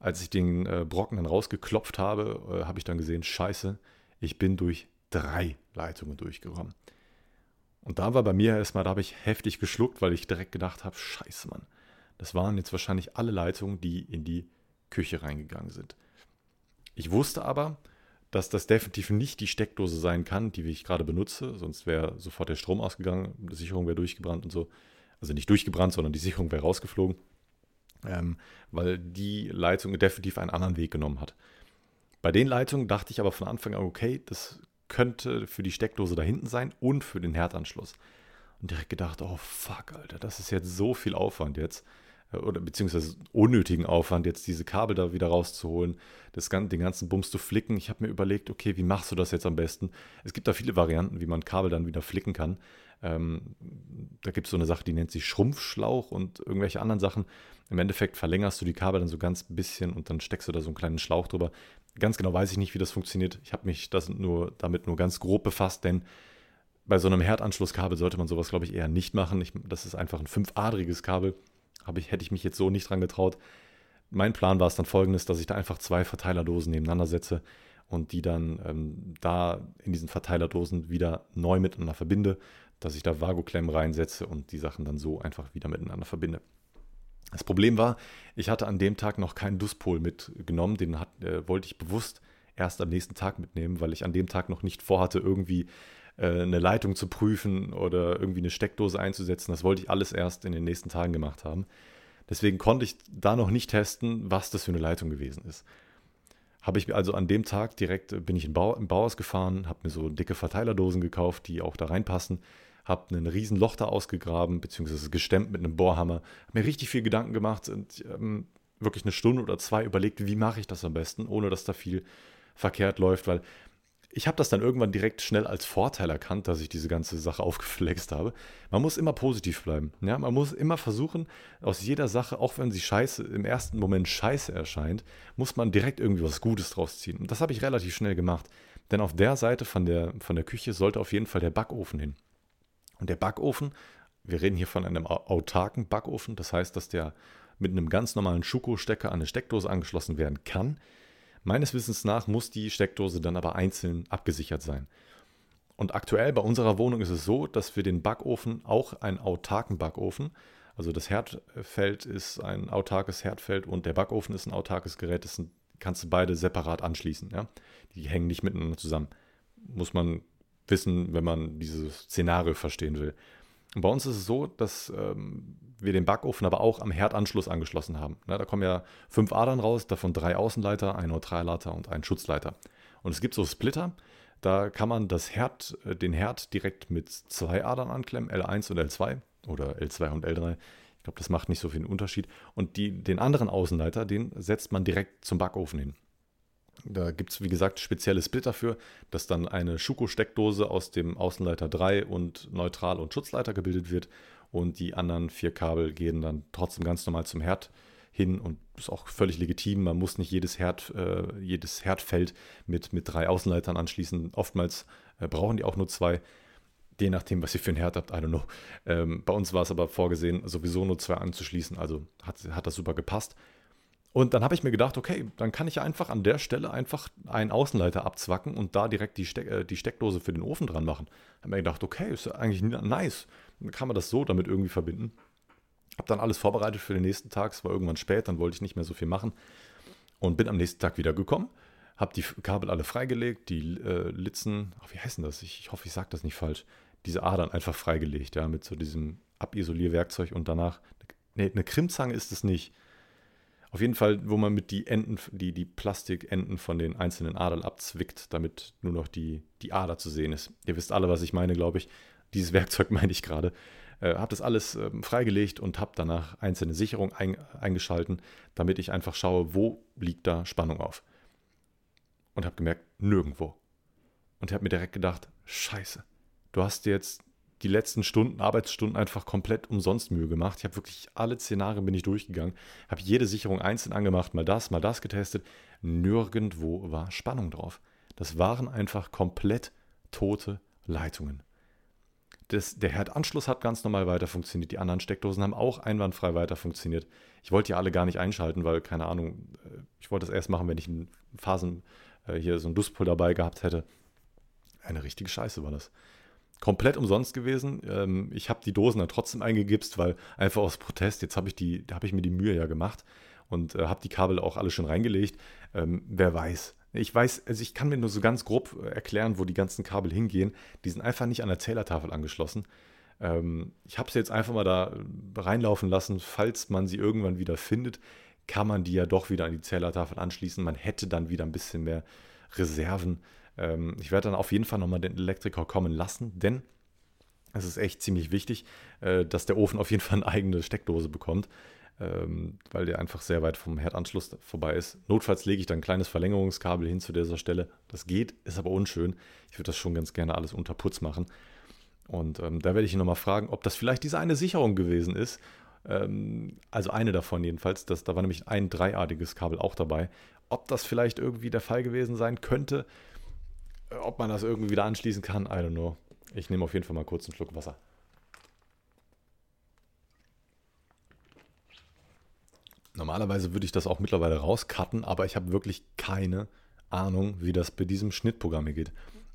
Als ich den äh, Brocken dann rausgeklopft habe, äh, habe ich dann gesehen, scheiße, ich bin durch drei Leitungen durchgekommen. Und da war bei mir erstmal, da habe ich heftig geschluckt, weil ich direkt gedacht habe, scheiße, Mann. Das waren jetzt wahrscheinlich alle Leitungen, die in die Küche reingegangen sind. Ich wusste aber, dass das definitiv nicht die Steckdose sein kann, die ich gerade benutze, sonst wäre sofort der Strom ausgegangen, die Sicherung wäre durchgebrannt und so also nicht durchgebrannt, sondern die Sicherung wäre rausgeflogen, ähm, weil die Leitung definitiv einen anderen Weg genommen hat. Bei den Leitungen dachte ich aber von Anfang an, okay, das könnte für die Steckdose da hinten sein und für den Herdanschluss. Und direkt gedacht, oh fuck, Alter, das ist jetzt so viel Aufwand jetzt. Äh, oder beziehungsweise unnötigen Aufwand, jetzt diese Kabel da wieder rauszuholen, das, den ganzen Bums zu flicken. Ich habe mir überlegt, okay, wie machst du das jetzt am besten? Es gibt da viele Varianten, wie man Kabel dann wieder flicken kann. Ähm, da gibt es so eine Sache, die nennt sich Schrumpfschlauch und irgendwelche anderen Sachen. Im Endeffekt verlängerst du die Kabel dann so ganz bisschen und dann steckst du da so einen kleinen Schlauch drüber. Ganz genau weiß ich nicht, wie das funktioniert. Ich habe mich das nur, damit nur ganz grob befasst, denn bei so einem Herdanschlusskabel sollte man sowas, glaube ich, eher nicht machen. Ich, das ist einfach ein fünfadriges Kabel. Ich, hätte ich mich jetzt so nicht dran getraut. Mein Plan war es dann folgendes, dass ich da einfach zwei Verteilerdosen nebeneinander setze und die dann ähm, da in diesen Verteilerdosen wieder neu miteinander verbinde dass ich da Vagoklemmen reinsetze und die Sachen dann so einfach wieder miteinander verbinde. Das Problem war, ich hatte an dem Tag noch keinen Duspol mitgenommen, den hat, äh, wollte ich bewusst erst am nächsten Tag mitnehmen, weil ich an dem Tag noch nicht vorhatte, irgendwie äh, eine Leitung zu prüfen oder irgendwie eine Steckdose einzusetzen. Das wollte ich alles erst in den nächsten Tagen gemacht haben. Deswegen konnte ich da noch nicht testen, was das für eine Leitung gewesen ist. Habe ich mir also an dem Tag direkt, äh, bin ich im Bauhaus gefahren, habe mir so dicke Verteilerdosen gekauft, die auch da reinpassen, habe ein riesen Loch da ausgegraben, beziehungsweise gestemmt mit einem Bohrhammer, habe mir richtig viel Gedanken gemacht und ähm, wirklich eine Stunde oder zwei überlegt, wie mache ich das am besten, ohne dass da viel verkehrt läuft, weil ich habe das dann irgendwann direkt schnell als Vorteil erkannt, dass ich diese ganze Sache aufgeflext habe. Man muss immer positiv bleiben. Ja? Man muss immer versuchen, aus jeder Sache, auch wenn sie scheiße, im ersten Moment scheiße erscheint, muss man direkt irgendwie was Gutes draus ziehen. Und das habe ich relativ schnell gemacht. Denn auf der Seite von der, von der Küche sollte auf jeden Fall der Backofen hin. Und der Backofen, wir reden hier von einem autarken Backofen, das heißt, dass der mit einem ganz normalen Schuko-Stecker an eine Steckdose angeschlossen werden kann. Meines Wissens nach muss die Steckdose dann aber einzeln abgesichert sein. Und aktuell bei unserer Wohnung ist es so, dass wir den Backofen auch einen autarken Backofen, also das Herdfeld ist ein autarkes Herdfeld und der Backofen ist ein autarkes Gerät, das kannst du beide separat anschließen. Ja? Die hängen nicht miteinander zusammen. Muss man wissen, wenn man dieses Szenario verstehen will. Und bei uns ist es so, dass ähm, wir den Backofen aber auch am Herdanschluss angeschlossen haben. Ne, da kommen ja fünf Adern raus, davon drei Außenleiter, ein Neutralleiter und ein Schutzleiter. Und es gibt so Splitter, da kann man das Herd, äh, den Herd direkt mit zwei Adern anklemmen, L1 und L2 oder L2 und L3. Ich glaube, das macht nicht so viel Unterschied. Und die, den anderen Außenleiter, den setzt man direkt zum Backofen hin. Da gibt es, wie gesagt, spezielle Splitter für, dass dann eine Schuko-Steckdose aus dem Außenleiter 3 und Neutral- und Schutzleiter gebildet wird. Und die anderen vier Kabel gehen dann trotzdem ganz normal zum Herd hin und ist auch völlig legitim. Man muss nicht jedes, Herd, äh, jedes Herdfeld mit, mit drei Außenleitern anschließen. Oftmals äh, brauchen die auch nur zwei, je nachdem, was ihr für einen Herd habt. I don't know. Ähm, bei uns war es aber vorgesehen, sowieso nur zwei anzuschließen. Also hat, hat das super gepasst. Und dann habe ich mir gedacht, okay, dann kann ich einfach an der Stelle einfach einen Außenleiter abzwacken und da direkt die, Steck, äh, die Steckdose für den Ofen dran machen. Habe mir gedacht, okay, ist eigentlich nice. Dann kann man das so damit irgendwie verbinden. Habe dann alles vorbereitet für den nächsten Tag. Es war irgendwann spät, dann wollte ich nicht mehr so viel machen. Und bin am nächsten Tag wieder gekommen. Habe die Kabel alle freigelegt, die äh, Litzen, ach, wie heißen das? Ich, ich hoffe, ich sage das nicht falsch. Diese Adern einfach freigelegt, ja, mit so diesem Abisolierwerkzeug und danach, nee, eine Krimzange ist es nicht auf jeden Fall, wo man mit die Enden, die, die Plastikenden von den einzelnen Adern abzwickt, damit nur noch die, die Ader zu sehen ist. Ihr wisst alle, was ich meine, glaube ich. Dieses Werkzeug meine ich gerade. Äh, habe das alles äh, freigelegt und habe danach einzelne Sicherungen ein, eingeschalten, damit ich einfach schaue, wo liegt da Spannung auf. Und habe gemerkt, nirgendwo. Und habe mir direkt gedacht, scheiße, du hast jetzt die letzten Stunden, Arbeitsstunden einfach komplett umsonst Mühe gemacht. Ich habe wirklich alle Szenarien bin ich durchgegangen, habe jede Sicherung einzeln angemacht, mal das, mal das getestet. Nirgendwo war Spannung drauf. Das waren einfach komplett tote Leitungen. Das, der Herdanschluss hat ganz normal weiter funktioniert. Die anderen Steckdosen haben auch einwandfrei weiter funktioniert. Ich wollte die alle gar nicht einschalten, weil, keine Ahnung, äh, ich wollte das erst machen, wenn ich in Phasen äh, hier so ein Duspol dabei gehabt hätte. Eine richtige Scheiße war das komplett umsonst gewesen. Ähm, ich habe die Dosen dann trotzdem eingegipst, weil einfach aus Protest, jetzt habe ich, die, hab ich mir die Mühe ja gemacht und äh, habe die Kabel auch alle schon reingelegt. Ähm, wer weiß. Ich weiß, also ich kann mir nur so ganz grob äh, erklären, wo die ganzen Kabel hingehen. Die sind einfach nicht an der Zählertafel angeschlossen. Ähm, ich habe sie jetzt einfach mal da reinlaufen lassen. Falls man sie irgendwann wieder findet, kann man die ja doch wieder an die Zählertafel anschließen. Man hätte dann wieder ein bisschen mehr Reserven. Ähm, ich werde dann auf jeden Fall nochmal den Elektriker kommen lassen, denn es ist echt ziemlich wichtig, äh, dass der Ofen auf jeden Fall eine eigene Steckdose bekommt, ähm, weil der einfach sehr weit vom Herdanschluss vorbei ist. Notfalls lege ich dann ein kleines Verlängerungskabel hin zu dieser Stelle. Das geht, ist aber unschön. Ich würde das schon ganz gerne alles unter Putz machen. Und ähm, da werde ich ihn nochmal fragen, ob das vielleicht diese eine Sicherung gewesen ist. Ähm, also eine davon jedenfalls. Das, da war nämlich ein dreiartiges Kabel auch dabei. Ob das vielleicht irgendwie der Fall gewesen sein könnte, ob man das irgendwie wieder anschließen kann, I don't know. Ich nehme auf jeden Fall mal kurz einen Schluck Wasser. Normalerweise würde ich das auch mittlerweile rauscutten, aber ich habe wirklich keine Ahnung, wie das bei diesem Schnittprogramm hier geht.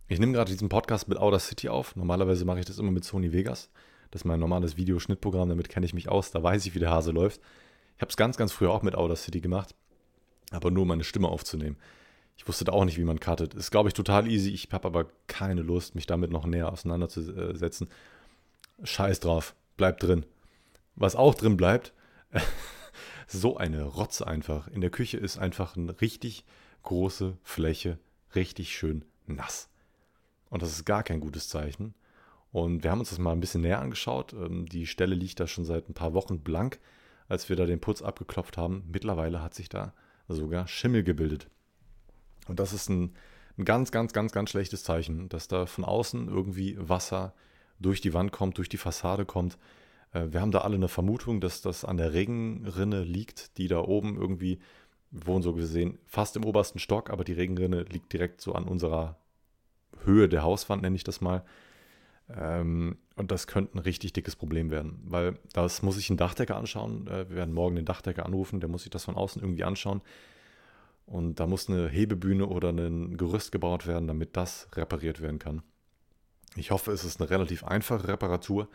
Ich nehme gerade diesen Podcast mit Audacity auf. Normalerweise mache ich das immer mit Sony Vegas. Das ist mein normales Videoschnittprogramm, damit kenne ich mich aus, da weiß ich, wie der Hase läuft. Ich habe es ganz, ganz früher auch mit Audacity gemacht, aber nur um meine Stimme aufzunehmen. Ich wusste da auch nicht, wie man cuttet. Ist, glaube ich, total easy. Ich habe aber keine Lust, mich damit noch näher auseinanderzusetzen. Scheiß drauf. Bleibt drin. Was auch drin bleibt, so eine Rotze einfach. In der Küche ist einfach eine richtig große Fläche, richtig schön nass. Und das ist gar kein gutes Zeichen. Und wir haben uns das mal ein bisschen näher angeschaut. Ähm, die Stelle liegt da schon seit ein paar Wochen blank, als wir da den Putz abgeklopft haben. Mittlerweile hat sich da sogar Schimmel gebildet. Und das ist ein, ein ganz, ganz, ganz, ganz schlechtes Zeichen, dass da von außen irgendwie Wasser durch die Wand kommt, durch die Fassade kommt. Äh, wir haben da alle eine Vermutung, dass das an der Regenrinne liegt, die da oben irgendwie, wohnen so gesehen fast im obersten Stock, aber die Regenrinne liegt direkt so an unserer Höhe der Hauswand, nenne ich das mal. Ähm, und das könnte ein richtig dickes Problem werden, weil das muss ich einen Dachdecker anschauen. Äh, wir werden morgen den Dachdecker anrufen, der muss sich das von außen irgendwie anschauen. Und da muss eine Hebebühne oder ein Gerüst gebaut werden, damit das repariert werden kann. Ich hoffe, es ist eine relativ einfache Reparatur,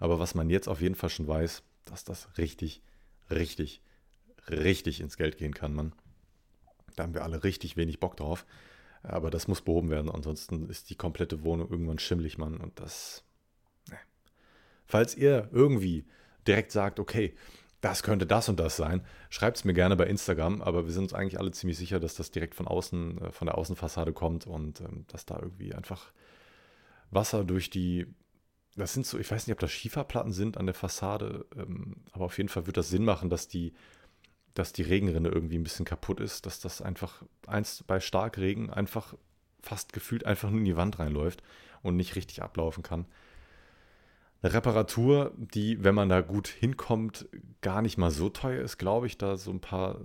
aber was man jetzt auf jeden Fall schon weiß, dass das richtig, richtig, richtig ins Geld gehen kann, man. Da haben wir alle richtig wenig Bock drauf. Aber das muss behoben werden, ansonsten ist die komplette Wohnung irgendwann schimmlig, Mann. Und das. Ne. Falls ihr irgendwie direkt sagt, okay, das könnte das und das sein, schreibt es mir gerne bei Instagram, aber wir sind uns eigentlich alle ziemlich sicher, dass das direkt von außen, äh, von der Außenfassade kommt und ähm, dass da irgendwie einfach Wasser durch die. Das sind so, ich weiß nicht, ob das Schieferplatten sind an der Fassade, ähm, aber auf jeden Fall wird das Sinn machen, dass die dass die Regenrinne irgendwie ein bisschen kaputt ist, dass das einfach eins bei Starkregen einfach fast gefühlt einfach nur in die Wand reinläuft und nicht richtig ablaufen kann. Eine Reparatur, die, wenn man da gut hinkommt, gar nicht mal so teuer ist, glaube ich, da so ein paar,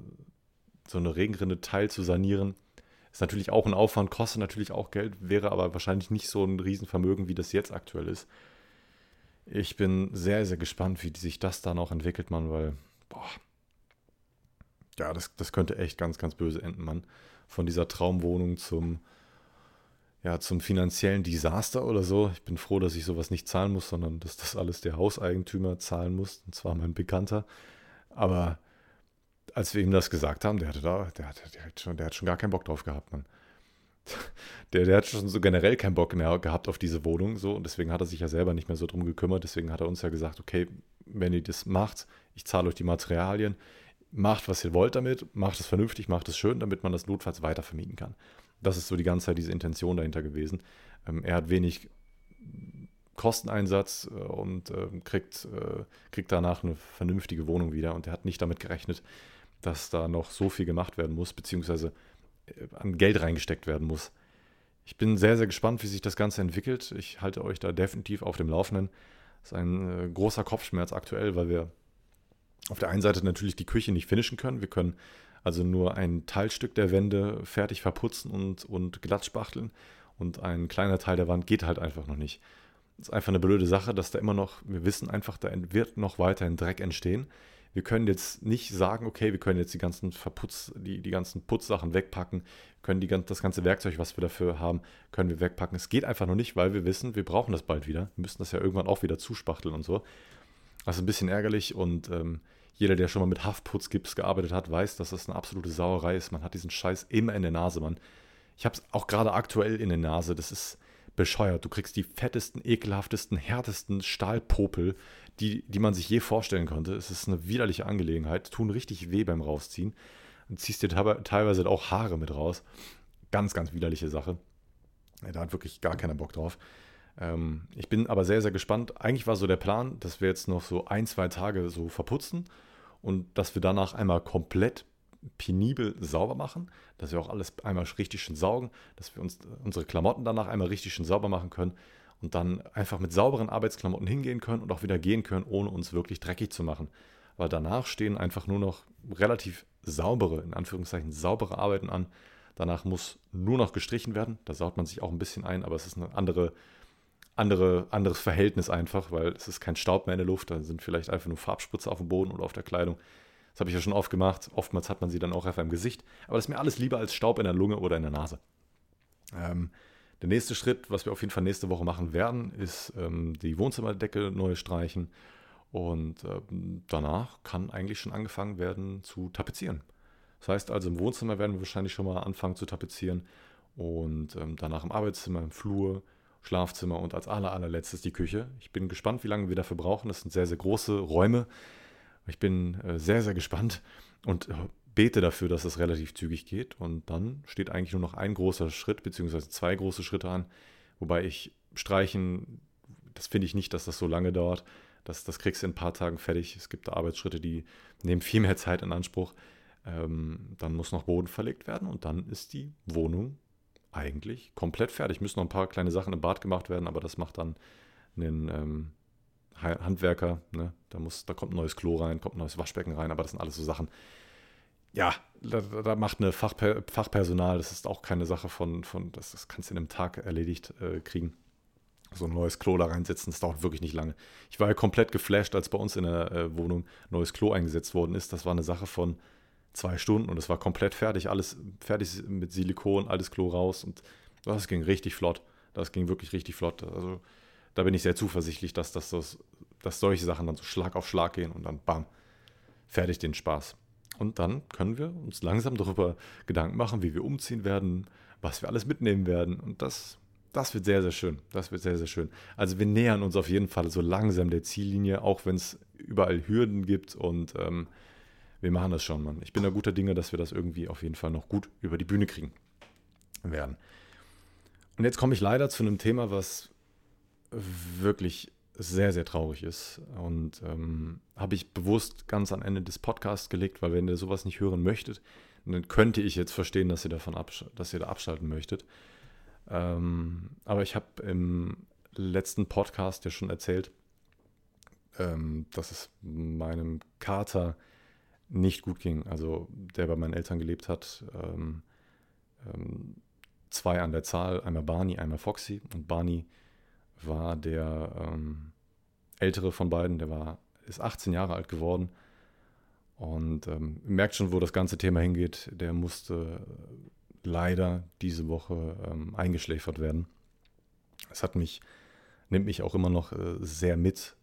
so eine Regenrinne Teil zu sanieren. Ist natürlich auch ein Aufwand, kostet natürlich auch Geld, wäre aber wahrscheinlich nicht so ein Riesenvermögen, wie das jetzt aktuell ist. Ich bin sehr, sehr gespannt, wie sich das dann auch entwickelt, man, weil, boah, ja, das, das könnte echt ganz, ganz böse enden, Mann. Von dieser Traumwohnung zum, ja, zum finanziellen Desaster oder so. Ich bin froh, dass ich sowas nicht zahlen muss, sondern dass das alles der Hauseigentümer zahlen muss, und zwar mein Bekannter. Aber als wir ihm das gesagt haben, der hatte da, der hat, der hat, schon, der hat schon gar keinen Bock drauf gehabt, Mann. Der, der hat schon so generell keinen Bock mehr gehabt auf diese Wohnung, so, und deswegen hat er sich ja selber nicht mehr so drum gekümmert. Deswegen hat er uns ja gesagt, okay, wenn ihr das macht, ich zahle euch die Materialien, macht, was ihr wollt damit, macht es vernünftig, macht es schön, damit man das notfalls weiter vermieten kann. Das ist so die ganze Zeit diese Intention dahinter gewesen. Ähm, er hat wenig Kosteneinsatz äh, und äh, kriegt, äh, kriegt danach eine vernünftige Wohnung wieder und er hat nicht damit gerechnet, dass da noch so viel gemacht werden muss, beziehungsweise äh, an Geld reingesteckt werden muss. Ich bin sehr, sehr gespannt, wie sich das Ganze entwickelt. Ich halte euch da definitiv auf dem Laufenden. Das ist ein äh, großer Kopfschmerz aktuell, weil wir auf der einen Seite natürlich die Küche nicht finishen können. Wir können also nur ein Teilstück der Wände fertig verputzen und, und glatt spachteln. Und ein kleiner Teil der Wand geht halt einfach noch nicht. Das ist einfach eine blöde Sache, dass da immer noch, wir wissen einfach, da wird noch weiterhin Dreck entstehen. Wir können jetzt nicht sagen, okay, wir können jetzt die ganzen Verputz, die, die ganzen Putzsachen wegpacken, können die, das ganze Werkzeug, was wir dafür haben, können wir wegpacken. Es geht einfach noch nicht, weil wir wissen, wir brauchen das bald wieder. Wir müssen das ja irgendwann auch wieder zuspachteln und so. Das ist ein bisschen ärgerlich und ähm, jeder, der schon mal mit Haftputzgips gearbeitet hat, weiß, dass das eine absolute Sauerei ist. Man hat diesen Scheiß immer in der Nase, Mann. Ich habe es auch gerade aktuell in der Nase. Das ist bescheuert. Du kriegst die fettesten, ekelhaftesten, härtesten Stahlpopel, die, die man sich je vorstellen konnte. Es ist eine widerliche Angelegenheit. Tun richtig weh beim Rausziehen. Und ziehst dir teilweise auch Haare mit raus. Ganz, ganz widerliche Sache. Da hat wirklich gar keiner Bock drauf. Ähm, ich bin aber sehr, sehr gespannt. Eigentlich war so der Plan, dass wir jetzt noch so ein, zwei Tage so verputzen und dass wir danach einmal komplett penibel sauber machen, dass wir auch alles einmal richtig schön saugen, dass wir uns unsere Klamotten danach einmal richtig schön sauber machen können und dann einfach mit sauberen Arbeitsklamotten hingehen können und auch wieder gehen können, ohne uns wirklich dreckig zu machen. Weil danach stehen einfach nur noch relativ saubere, in Anführungszeichen saubere Arbeiten an. Danach muss nur noch gestrichen werden. Da saut man sich auch ein bisschen ein, aber es ist eine andere andere, anderes Verhältnis einfach, weil es ist kein Staub mehr in der Luft, da sind vielleicht einfach nur Farbspritze auf dem Boden oder auf der Kleidung. Das habe ich ja schon oft gemacht. Oftmals hat man sie dann auch einfach im Gesicht. Aber das ist mir alles lieber als Staub in der Lunge oder in der Nase. Ähm, der nächste Schritt, was wir auf jeden Fall nächste Woche machen werden, ist ähm, die Wohnzimmerdecke neu streichen. Und ähm, danach kann eigentlich schon angefangen werden zu tapezieren. Das heißt also, im Wohnzimmer werden wir wahrscheinlich schon mal anfangen zu tapezieren. Und ähm, danach im Arbeitszimmer, im Flur, Schlafzimmer und als aller, allerletztes die Küche. Ich bin gespannt, wie lange wir dafür brauchen. Das sind sehr, sehr große Räume. Ich bin äh, sehr, sehr gespannt und äh, bete dafür, dass es relativ zügig geht. Und dann steht eigentlich nur noch ein großer Schritt, beziehungsweise zwei große Schritte an, wobei ich Streichen das finde ich nicht, dass das so lange dauert. Das, das kriegst du in ein paar Tagen fertig. Es gibt Arbeitsschritte, die nehmen viel mehr Zeit in Anspruch. Ähm, dann muss noch Boden verlegt werden und dann ist die Wohnung eigentlich komplett fertig. Müssen noch ein paar kleine Sachen im Bad gemacht werden, aber das macht dann einen ähm, Handwerker. Ne? Da, muss, da kommt ein neues Klo rein, kommt ein neues Waschbecken rein, aber das sind alles so Sachen. Ja, da, da macht eine Fachper Fachpersonal, das ist auch keine Sache von, von das, das kannst du in einem Tag erledigt äh, kriegen so ein neues Klo da reinsetzen, das dauert wirklich nicht lange. Ich war ja komplett geflasht, als bei uns in der äh, Wohnung ein neues Klo eingesetzt worden ist. Das war eine Sache von zwei Stunden und es war komplett fertig. Alles fertig mit Silikon, alles Klo raus und das ging richtig flott. Das ging wirklich richtig flott. Also da bin ich sehr zuversichtlich, dass, dass, dass, dass solche Sachen dann so Schlag auf Schlag gehen und dann bam, fertig den Spaß. Und dann können wir uns langsam darüber Gedanken machen, wie wir umziehen werden, was wir alles mitnehmen werden. Und das das wird sehr, sehr schön. Das wird sehr, sehr schön. Also wir nähern uns auf jeden Fall so langsam der Ziellinie, auch wenn es überall Hürden gibt und ähm, wir machen das schon, Mann. Ich bin da guter Dinge, dass wir das irgendwie auf jeden Fall noch gut über die Bühne kriegen werden. Und jetzt komme ich leider zu einem Thema, was wirklich sehr, sehr traurig ist. Und ähm, habe ich bewusst ganz am Ende des Podcasts gelegt, weil wenn ihr sowas nicht hören möchtet, dann könnte ich jetzt verstehen, dass ihr davon dass ihr da abschalten möchtet. Ähm, aber ich habe im letzten Podcast ja schon erzählt, ähm, dass es meinem Kater nicht gut ging. Also der bei meinen Eltern gelebt hat. Ähm, ähm zwei an der Zahl, einmal Barney, einmal Foxy. Und Barney war der ähm, ältere von beiden, der war, ist 18 Jahre alt geworden. Und ähm, merkt schon, wo das ganze Thema hingeht. Der musste leider diese Woche ähm, eingeschläfert werden. Es hat mich, nimmt mich auch immer noch äh, sehr mit.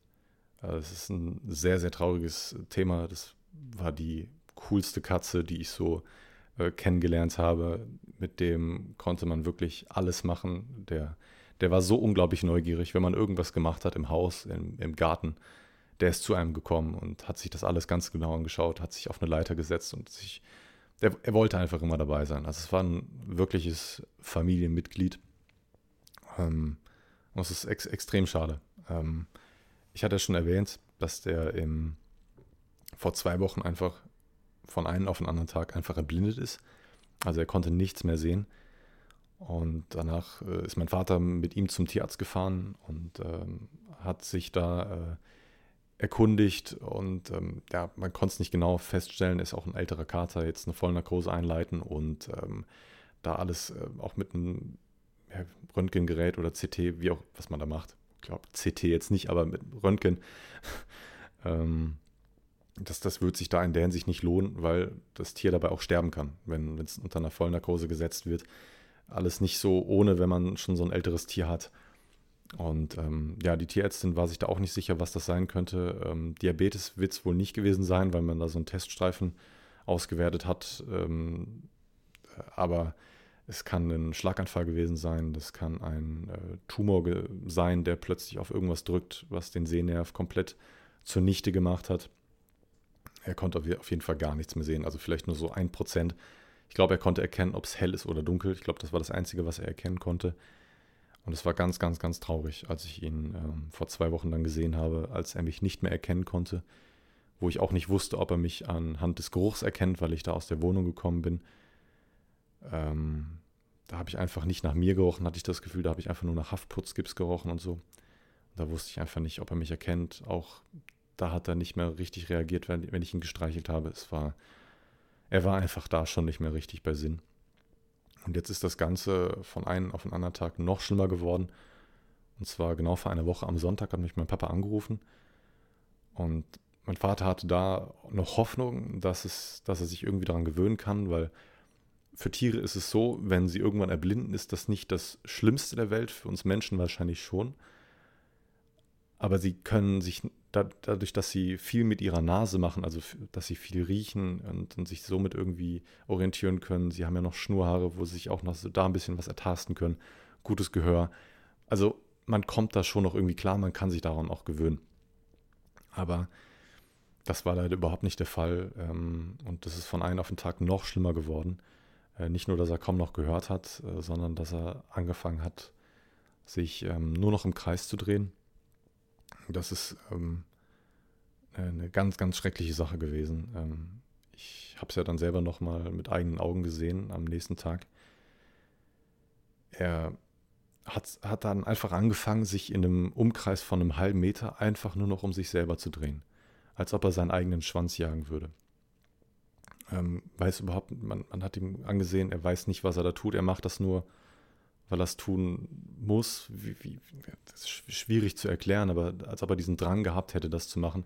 Äh, es ist ein sehr, sehr trauriges Thema. Das war die coolste Katze, die ich so äh, kennengelernt habe. Mit dem konnte man wirklich alles machen. Der, der war so unglaublich neugierig, wenn man irgendwas gemacht hat im Haus, im, im Garten. Der ist zu einem gekommen und hat sich das alles ganz genau angeschaut, hat sich auf eine Leiter gesetzt und sich der, er wollte einfach immer dabei sein. Also es war ein wirkliches Familienmitglied. Ähm, und es ist ex extrem schade. Ähm, ich hatte schon erwähnt, dass der im, vor zwei Wochen einfach von einem auf den anderen Tag einfach erblindet ist. Also er konnte nichts mehr sehen. Und danach äh, ist mein Vater mit ihm zum Tierarzt gefahren und ähm, hat sich da äh, erkundigt und ähm, ja, man konnte es nicht genau feststellen, ist auch ein älterer Kater, jetzt eine Vollnarkose einleiten und ähm, da alles äh, auch mit einem ja, Röntgengerät oder CT, wie auch, was man da macht. Ich glaube, CT jetzt nicht, aber mit Röntgen. das, das wird sich da in der Hinsicht nicht lohnen, weil das Tier dabei auch sterben kann, wenn es unter einer Vollnarkose gesetzt wird. Alles nicht so ohne, wenn man schon so ein älteres Tier hat. Und ähm, ja, die Tierärztin war sich da auch nicht sicher, was das sein könnte. Ähm, Diabetes wird es wohl nicht gewesen sein, weil man da so einen Teststreifen ausgewertet hat. Ähm, aber es kann ein Schlaganfall gewesen sein, das kann ein äh, Tumor sein, der plötzlich auf irgendwas drückt, was den Sehnerv komplett zunichte gemacht hat. Er konnte auf jeden Fall gar nichts mehr sehen, also vielleicht nur so ein Prozent. Ich glaube, er konnte erkennen, ob es hell ist oder dunkel. Ich glaube, das war das Einzige, was er erkennen konnte. Und es war ganz, ganz, ganz traurig, als ich ihn ähm, vor zwei Wochen dann gesehen habe, als er mich nicht mehr erkennen konnte, wo ich auch nicht wusste, ob er mich anhand des Geruchs erkennt, weil ich da aus der Wohnung gekommen bin. Ähm, da habe ich einfach nicht nach mir gerochen, hatte ich das Gefühl, da habe ich einfach nur nach Haftputzgips gerochen und so. Da wusste ich einfach nicht, ob er mich erkennt. Auch da hat er nicht mehr richtig reagiert, wenn, wenn ich ihn gestreichelt habe. Es war, er war einfach da schon nicht mehr richtig bei Sinn. Und jetzt ist das Ganze von einem auf den anderen Tag noch schlimmer geworden. Und zwar genau vor einer Woche am Sonntag hat mich mein Papa angerufen. Und mein Vater hatte da noch Hoffnung, dass, es, dass er sich irgendwie daran gewöhnen kann, weil für Tiere ist es so, wenn sie irgendwann erblinden, ist das nicht das Schlimmste der Welt, für uns Menschen wahrscheinlich schon. Aber sie können sich da, dadurch, dass sie viel mit ihrer Nase machen, also dass sie viel riechen und, und, sich somit irgendwie orientieren können. Sie haben ja noch Schnurhaare, wo sie sich auch noch so da ein bisschen was ertasten können. Gutes Gehör. Also man kommt da schon noch irgendwie klar, man kann sich daran auch gewöhnen. Aber das war leider überhaupt nicht der Fall. Ähm, und das ist von einem auf den Tag noch schlimmer geworden. Äh, nicht nur, dass er kaum noch gehört hat, äh, sondern dass er angefangen hat, sich ähm, nur noch im Kreis zu drehen Das ist ähm, eine ganz, ganz schreckliche Sache gewesen. Ähm, ich habe es ja dann selber nochmal mit eigenen Augen gesehen am nächsten Tag. Er hat, hat dann einfach angefangen, sich in einem Umkreis von einem halben Meter einfach nur noch um sich selber zu drehen. Als ob er seinen eigenen Schwanz jagen würde. Ähm, weiß überhaupt, man, man hat ihm angesehen, er weiß nicht, was er da tut. Er macht das nur, weil er es tun muss. Wie, wie, das ist schwierig zu erklären, aber als ob er diesen Drang gehabt hätte, das zu machen.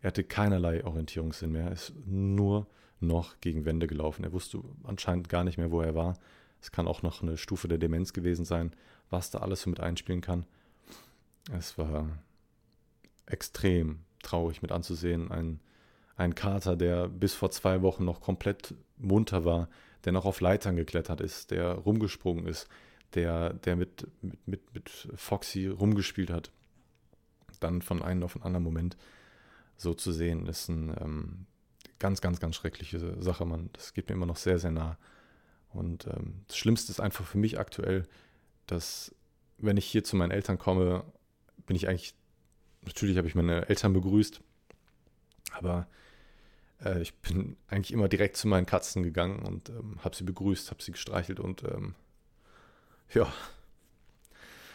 Er hatte keinerlei Orientierungssinn mehr. Er ist nur noch gegen Wände gelaufen. Er wusste anscheinend gar nicht mehr, wo er war. Es kann auch noch eine Stufe der Demenz gewesen sein, was da alles so mit einspielen kann. Es war extrem traurig mit anzusehen. Ein, ein Kater, der bis vor zwei Wochen noch komplett munter war, der noch auf Leitern geklettert ist, der rumgesprungen ist, der, der mit, mit, mit, mit Foxy rumgespielt hat. Dann von einem auf einen anderen Moment so zu sehen, ist eine ähm, ganz, ganz, ganz schreckliche Sache, man. Das geht mir immer noch sehr, sehr nah. Und ähm, das Schlimmste ist einfach für mich aktuell, dass wenn ich hier zu meinen Eltern komme, bin ich eigentlich, natürlich habe ich meine Eltern begrüßt, aber äh, ich bin eigentlich immer direkt zu meinen Katzen gegangen und ähm, habe sie begrüßt, habe sie gestreichelt und ähm, ja,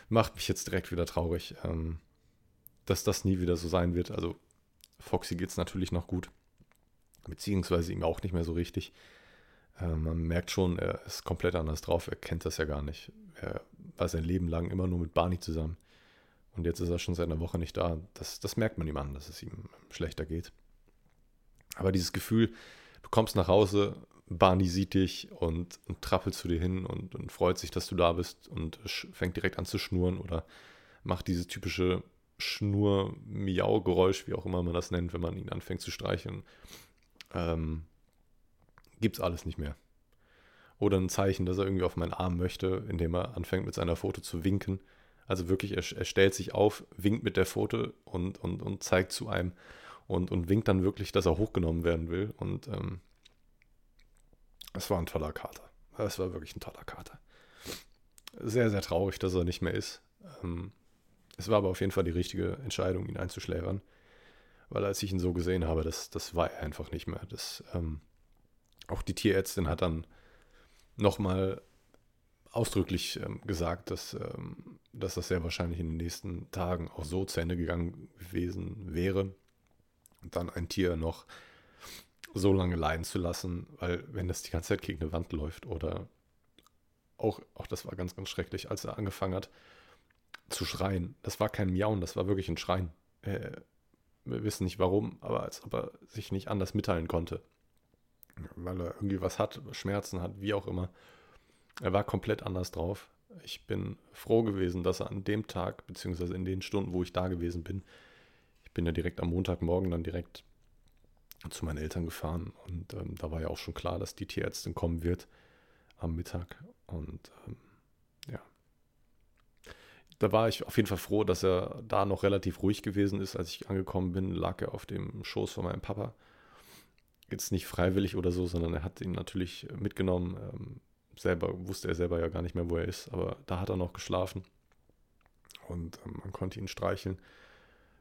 macht mich jetzt direkt wieder traurig, ähm, dass das nie wieder so sein wird. Also Foxy geht es natürlich noch gut, beziehungsweise ihm auch nicht mehr so richtig. Äh, man merkt schon, er ist komplett anders drauf, er kennt das ja gar nicht. Er war sein Leben lang immer nur mit Barney zusammen. Und jetzt ist er schon seit einer Woche nicht da. Das, das merkt man ihm an, dass es ihm schlechter geht. Aber dieses Gefühl, du kommst nach Hause, Barney sieht dich und, und trappelt zu dir hin und, und, freut sich, dass du da bist und fängt direkt an zu schnurren oder macht dieses typische Schnur-Miau-Geräusch, wie auch immer man das nennt, wenn man ihn anfängt zu streicheln. Ähm, gibt es alles nicht mehr. Oder ein Zeichen, dass er irgendwie auf meinen Arm möchte, indem er anfängt mit seiner Foto zu winken. Also wirklich, er, er stellt sich auf, winkt mit der Foto und, und, und zeigt zu einem und, und winkt dann wirklich, dass er hochgenommen werden will. Und ähm, es war ein toller Kater. Es war wirklich ein toller Kater. Sehr, sehr traurig, dass er nicht mehr ist. Ähm, es war aber auf jeden Fall die richtige Entscheidung, ihn einzuschläfern. Weil als ich ihn so gesehen habe, das, das war er einfach nicht mehr. Das, ähm, auch die Tierärztin hat dann nochmal ausdrücklich ähm, gesagt, dass, ähm, dass das sehr wahrscheinlich in den nächsten Tagen auch so zu Ende gegangen gewesen wäre. Und dann ein Tier noch so lange leiden zu lassen, weil wenn das die ganze Zeit gegen eine Wand läuft oder auch, auch das war ganz, ganz schrecklich, als er angefangen hat zu schreien. Das war kein Miauen, das war wirklich ein Schreien. Äh, wir wissen nicht warum, aber als ob er sich nicht anders mitteilen konnte weil er irgendwie was hat, Schmerzen hat, wie auch immer. Er war komplett anders drauf. Ich bin froh gewesen, dass er an dem Tag, beziehungsweise in den Stunden, wo ich da gewesen bin, ich bin ja direkt am Montagmorgen dann direkt zu meinen Eltern gefahren und ähm, da war ja auch schon klar, dass die Tierärztin kommen wird am Mittag und ähm, ja. Da war ich auf jeden Fall froh, dass er da noch relativ ruhig gewesen ist. Als ich angekommen bin, lag er auf dem Schoß von meinem Papa jetzt nicht freiwillig oder so, sondern er hat ihn natürlich mitgenommen. Ähm, selber wusste er selber ja gar nicht mehr, wo er ist, aber da hat er noch geschlafen und ähm, man konnte ihn streicheln.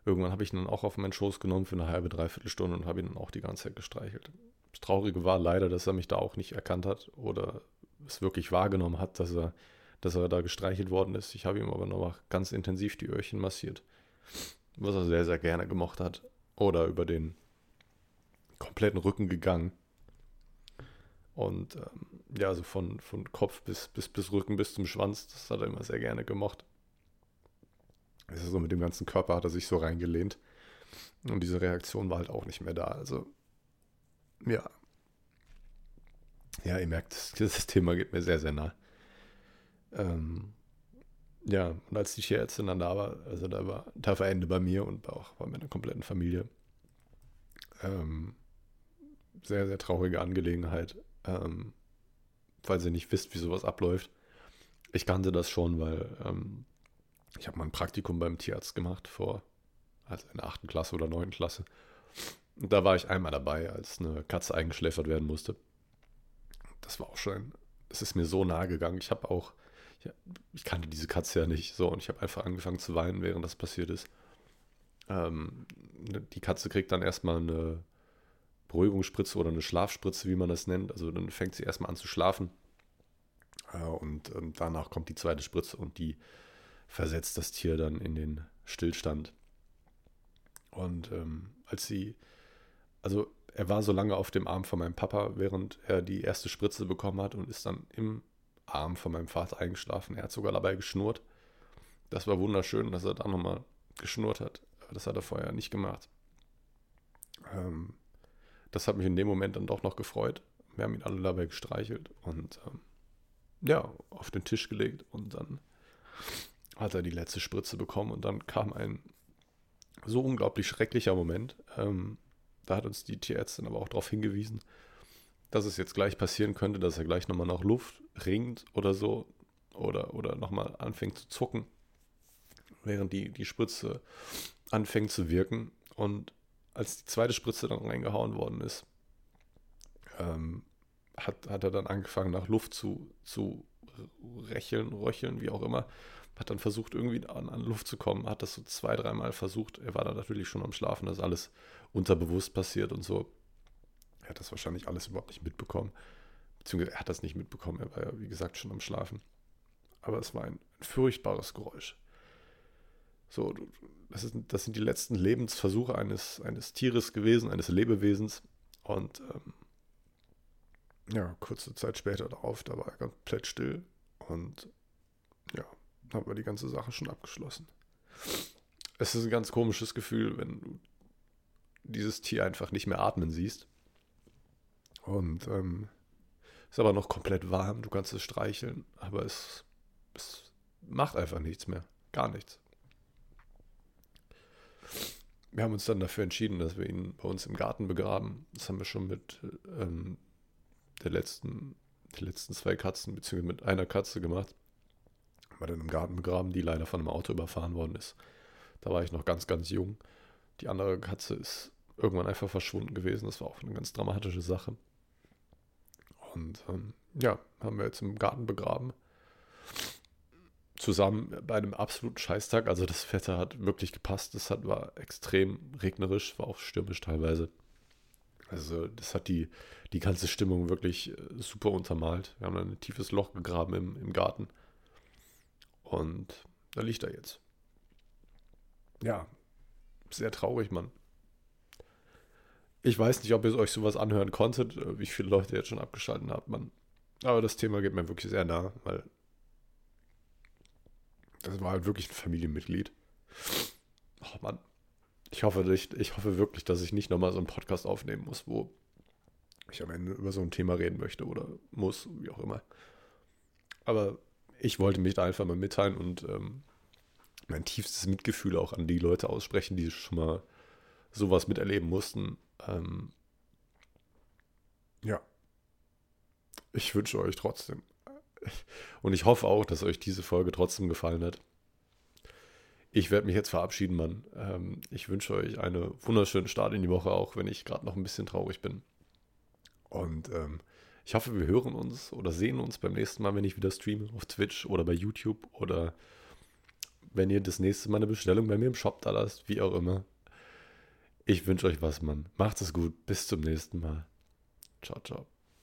Irgendwann habe ich ihn dann auch auf meinen Schoß genommen für eine halbe, dreiviertel Stunde und habe ihn dann auch die ganze Zeit gestreichelt. Das Traurige war leider, dass er mich da auch nicht erkannt hat oder es wirklich wahrgenommen hat, dass er, dass er da gestreichelt worden ist. Ich habe ihm aber noch ganz intensiv die Öhrchen massiert, was er sehr, sehr gerne gemocht hat. Oder über den kompletten Rücken gegangen. Und ähm, ja, also von, von Kopf bis, bis, bis Rücken bis zum Schwanz, das hat er immer sehr gerne gemocht. Also so mit dem ganzen Körper hat er sich so reingelehnt. Und diese Reaktion war halt auch nicht mehr da. Also, ja. Ja, ihr merkt, das, das Thema geht mir sehr, sehr nah. Ähm, ja, und als die Tierärztin dann da war, also da war da war Ende bei mir und auch bei meiner kompletten Familie. Ähm, sehr, sehr traurige Angelegenheit. Ähm, falls ihr nicht wisst, wie sowas abläuft. Ich kannte das schon, weil ähm, ich habe mal ein Praktikum beim Tierarzt gemacht vor, also in der 8. Klasse oder 9. Klasse. Und da war ich einmal dabei, als eine Katze eingeschläfert werden musste. Das war auch schon, es ist mir so nahe gegangen. Ich habe auch, ich, ich kannte diese Katze ja nicht so und ich habe einfach angefangen zu weinen, während das passiert ist. Ähm, ne, die Katze kriegt dann erstmal eine Beruhigungsspritze oder eine Schlafspritze, wie man das nennt. Also dann fängt sie erstmal an zu schlafen. Äh, und ähm, danach kommt die zweite Spritze und die versetzt das Tier dann in den Stillstand. Und ähm, als sie, also er war so lange auf dem Arm von meinem Papa, während er die erste Spritze bekommen hat und ist dann im Arm von meinem Vater eingeschlafen. Er hat sogar dabei geschnurrt. Das war wunderschön, dass er da nochmal geschnurrt hat. Das hat er vorher nicht gemacht. Ähm, das hat mich in dem Moment dann doch noch gefreut. Wir haben ihn alle dabei gestreichelt und ähm, ja, auf den Tisch gelegt und dann hat er die letzte Spritze bekommen und dann kam ein so unglaublich schrecklicher Moment. Ähm, da hat uns die Tierärztin aber auch darauf hingewiesen, dass es jetzt gleich passieren könnte, dass er gleich nochmal nach Luft ringt oder so oder, oder nochmal anfängt zu zucken, während die, die Spritze anfängt zu wirken. Und als die zweite Spritze dann reingehauen worden ist, ähm, hat, hat er dann angefangen nach Luft zu, zu rächeln, röcheln, wie auch immer. Hat dann versucht, irgendwie an, an Luft zu kommen, hat das so zwei, dreimal versucht. Er war dann natürlich schon am Schlafen, das ist alles unterbewusst passiert und so. Er hat das wahrscheinlich alles überhaupt nicht mitbekommen. Beziehungsweise er hat das nicht mitbekommen, er war ja, wie gesagt, schon am Schlafen. Aber es war ein, ein furchtbares Geräusch. So, das, ist, das sind die letzten Lebensversuche eines, eines Tieres gewesen, eines Lebewesens. Und ähm, ja, kurze Zeit später darauf, da war er komplett still. Und ja, haben wir die ganze Sache schon abgeschlossen. Es ist ein ganz komisches Gefühl, wenn du dieses Tier einfach nicht mehr atmen siehst. Und ähm, ist aber noch komplett warm, du kannst es streicheln, aber es, es macht einfach nichts mehr. Gar nichts. Wir haben uns dann dafür entschieden, dass wir ihn bei uns im Garten begraben. Das haben wir schon mit ähm, der letzten, die letzten zwei Katzen, beziehungsweise mit einer Katze gemacht. Haben wir dann im Garten begraben, die leider von einem Auto überfahren worden ist. Da war ich noch ganz, ganz jung. Die andere Katze ist irgendwann einfach verschwunden gewesen. Das war auch eine ganz dramatische Sache. Und ähm, ja, haben wir jetzt im Garten begraben. Zusammen bei einem absoluten Scheißtag. Also das Wetter hat wirklich gepasst. Es hat, war extrem regnerisch, war auch stürmisch teilweise. Also das hat die, die ganze Stimmung wirklich äh, super untermalt. Wir haben dann ein tiefes Loch gegraben im, im Garten. Und da liegt er jetzt. Ja, sehr traurig, Mann. Ich weiß nicht, ob ihr euch sowas anhören konntet, äh, wie viele Leute jetzt schon abgeschaltet habt, man. Aber das Thema geht mir wirklich sehr nah, weil das war halt wirklich ein Familienmitglied. Oh Mann. Ich hoffe, ich, ich hoffe wirklich, dass ich nicht nochmal so einen Podcast aufnehmen muss, wo ich am Ende über so ein Thema reden möchte oder muss, wie auch immer. Aber ich wollte mich da einfach mal mitteilen und ähm, mein tiefstes Mitgefühl auch an die Leute aussprechen, die schon mal sowas miterleben mussten. Ähm, ja. Ich wünsche euch trotzdem. Und ich hoffe auch, dass euch diese Folge trotzdem gefallen hat. Ich werde mich jetzt verabschieden, Mann. Ähm, ich wünsche euch einen wunderschönen Start in die Woche, auch wenn ich gerade noch ein bisschen traurig bin. Und ähm, ich hoffe, wir hören uns oder sehen uns beim nächsten Mal, wenn ich wieder streame auf Twitch oder bei YouTube oder wenn ihr das nächste Mal eine Bestellung bei mir im Shop da lasst, wie auch immer. Ich wünsche euch was, Mann. Macht es gut. Bis zum nächsten Mal. Ciao, ciao.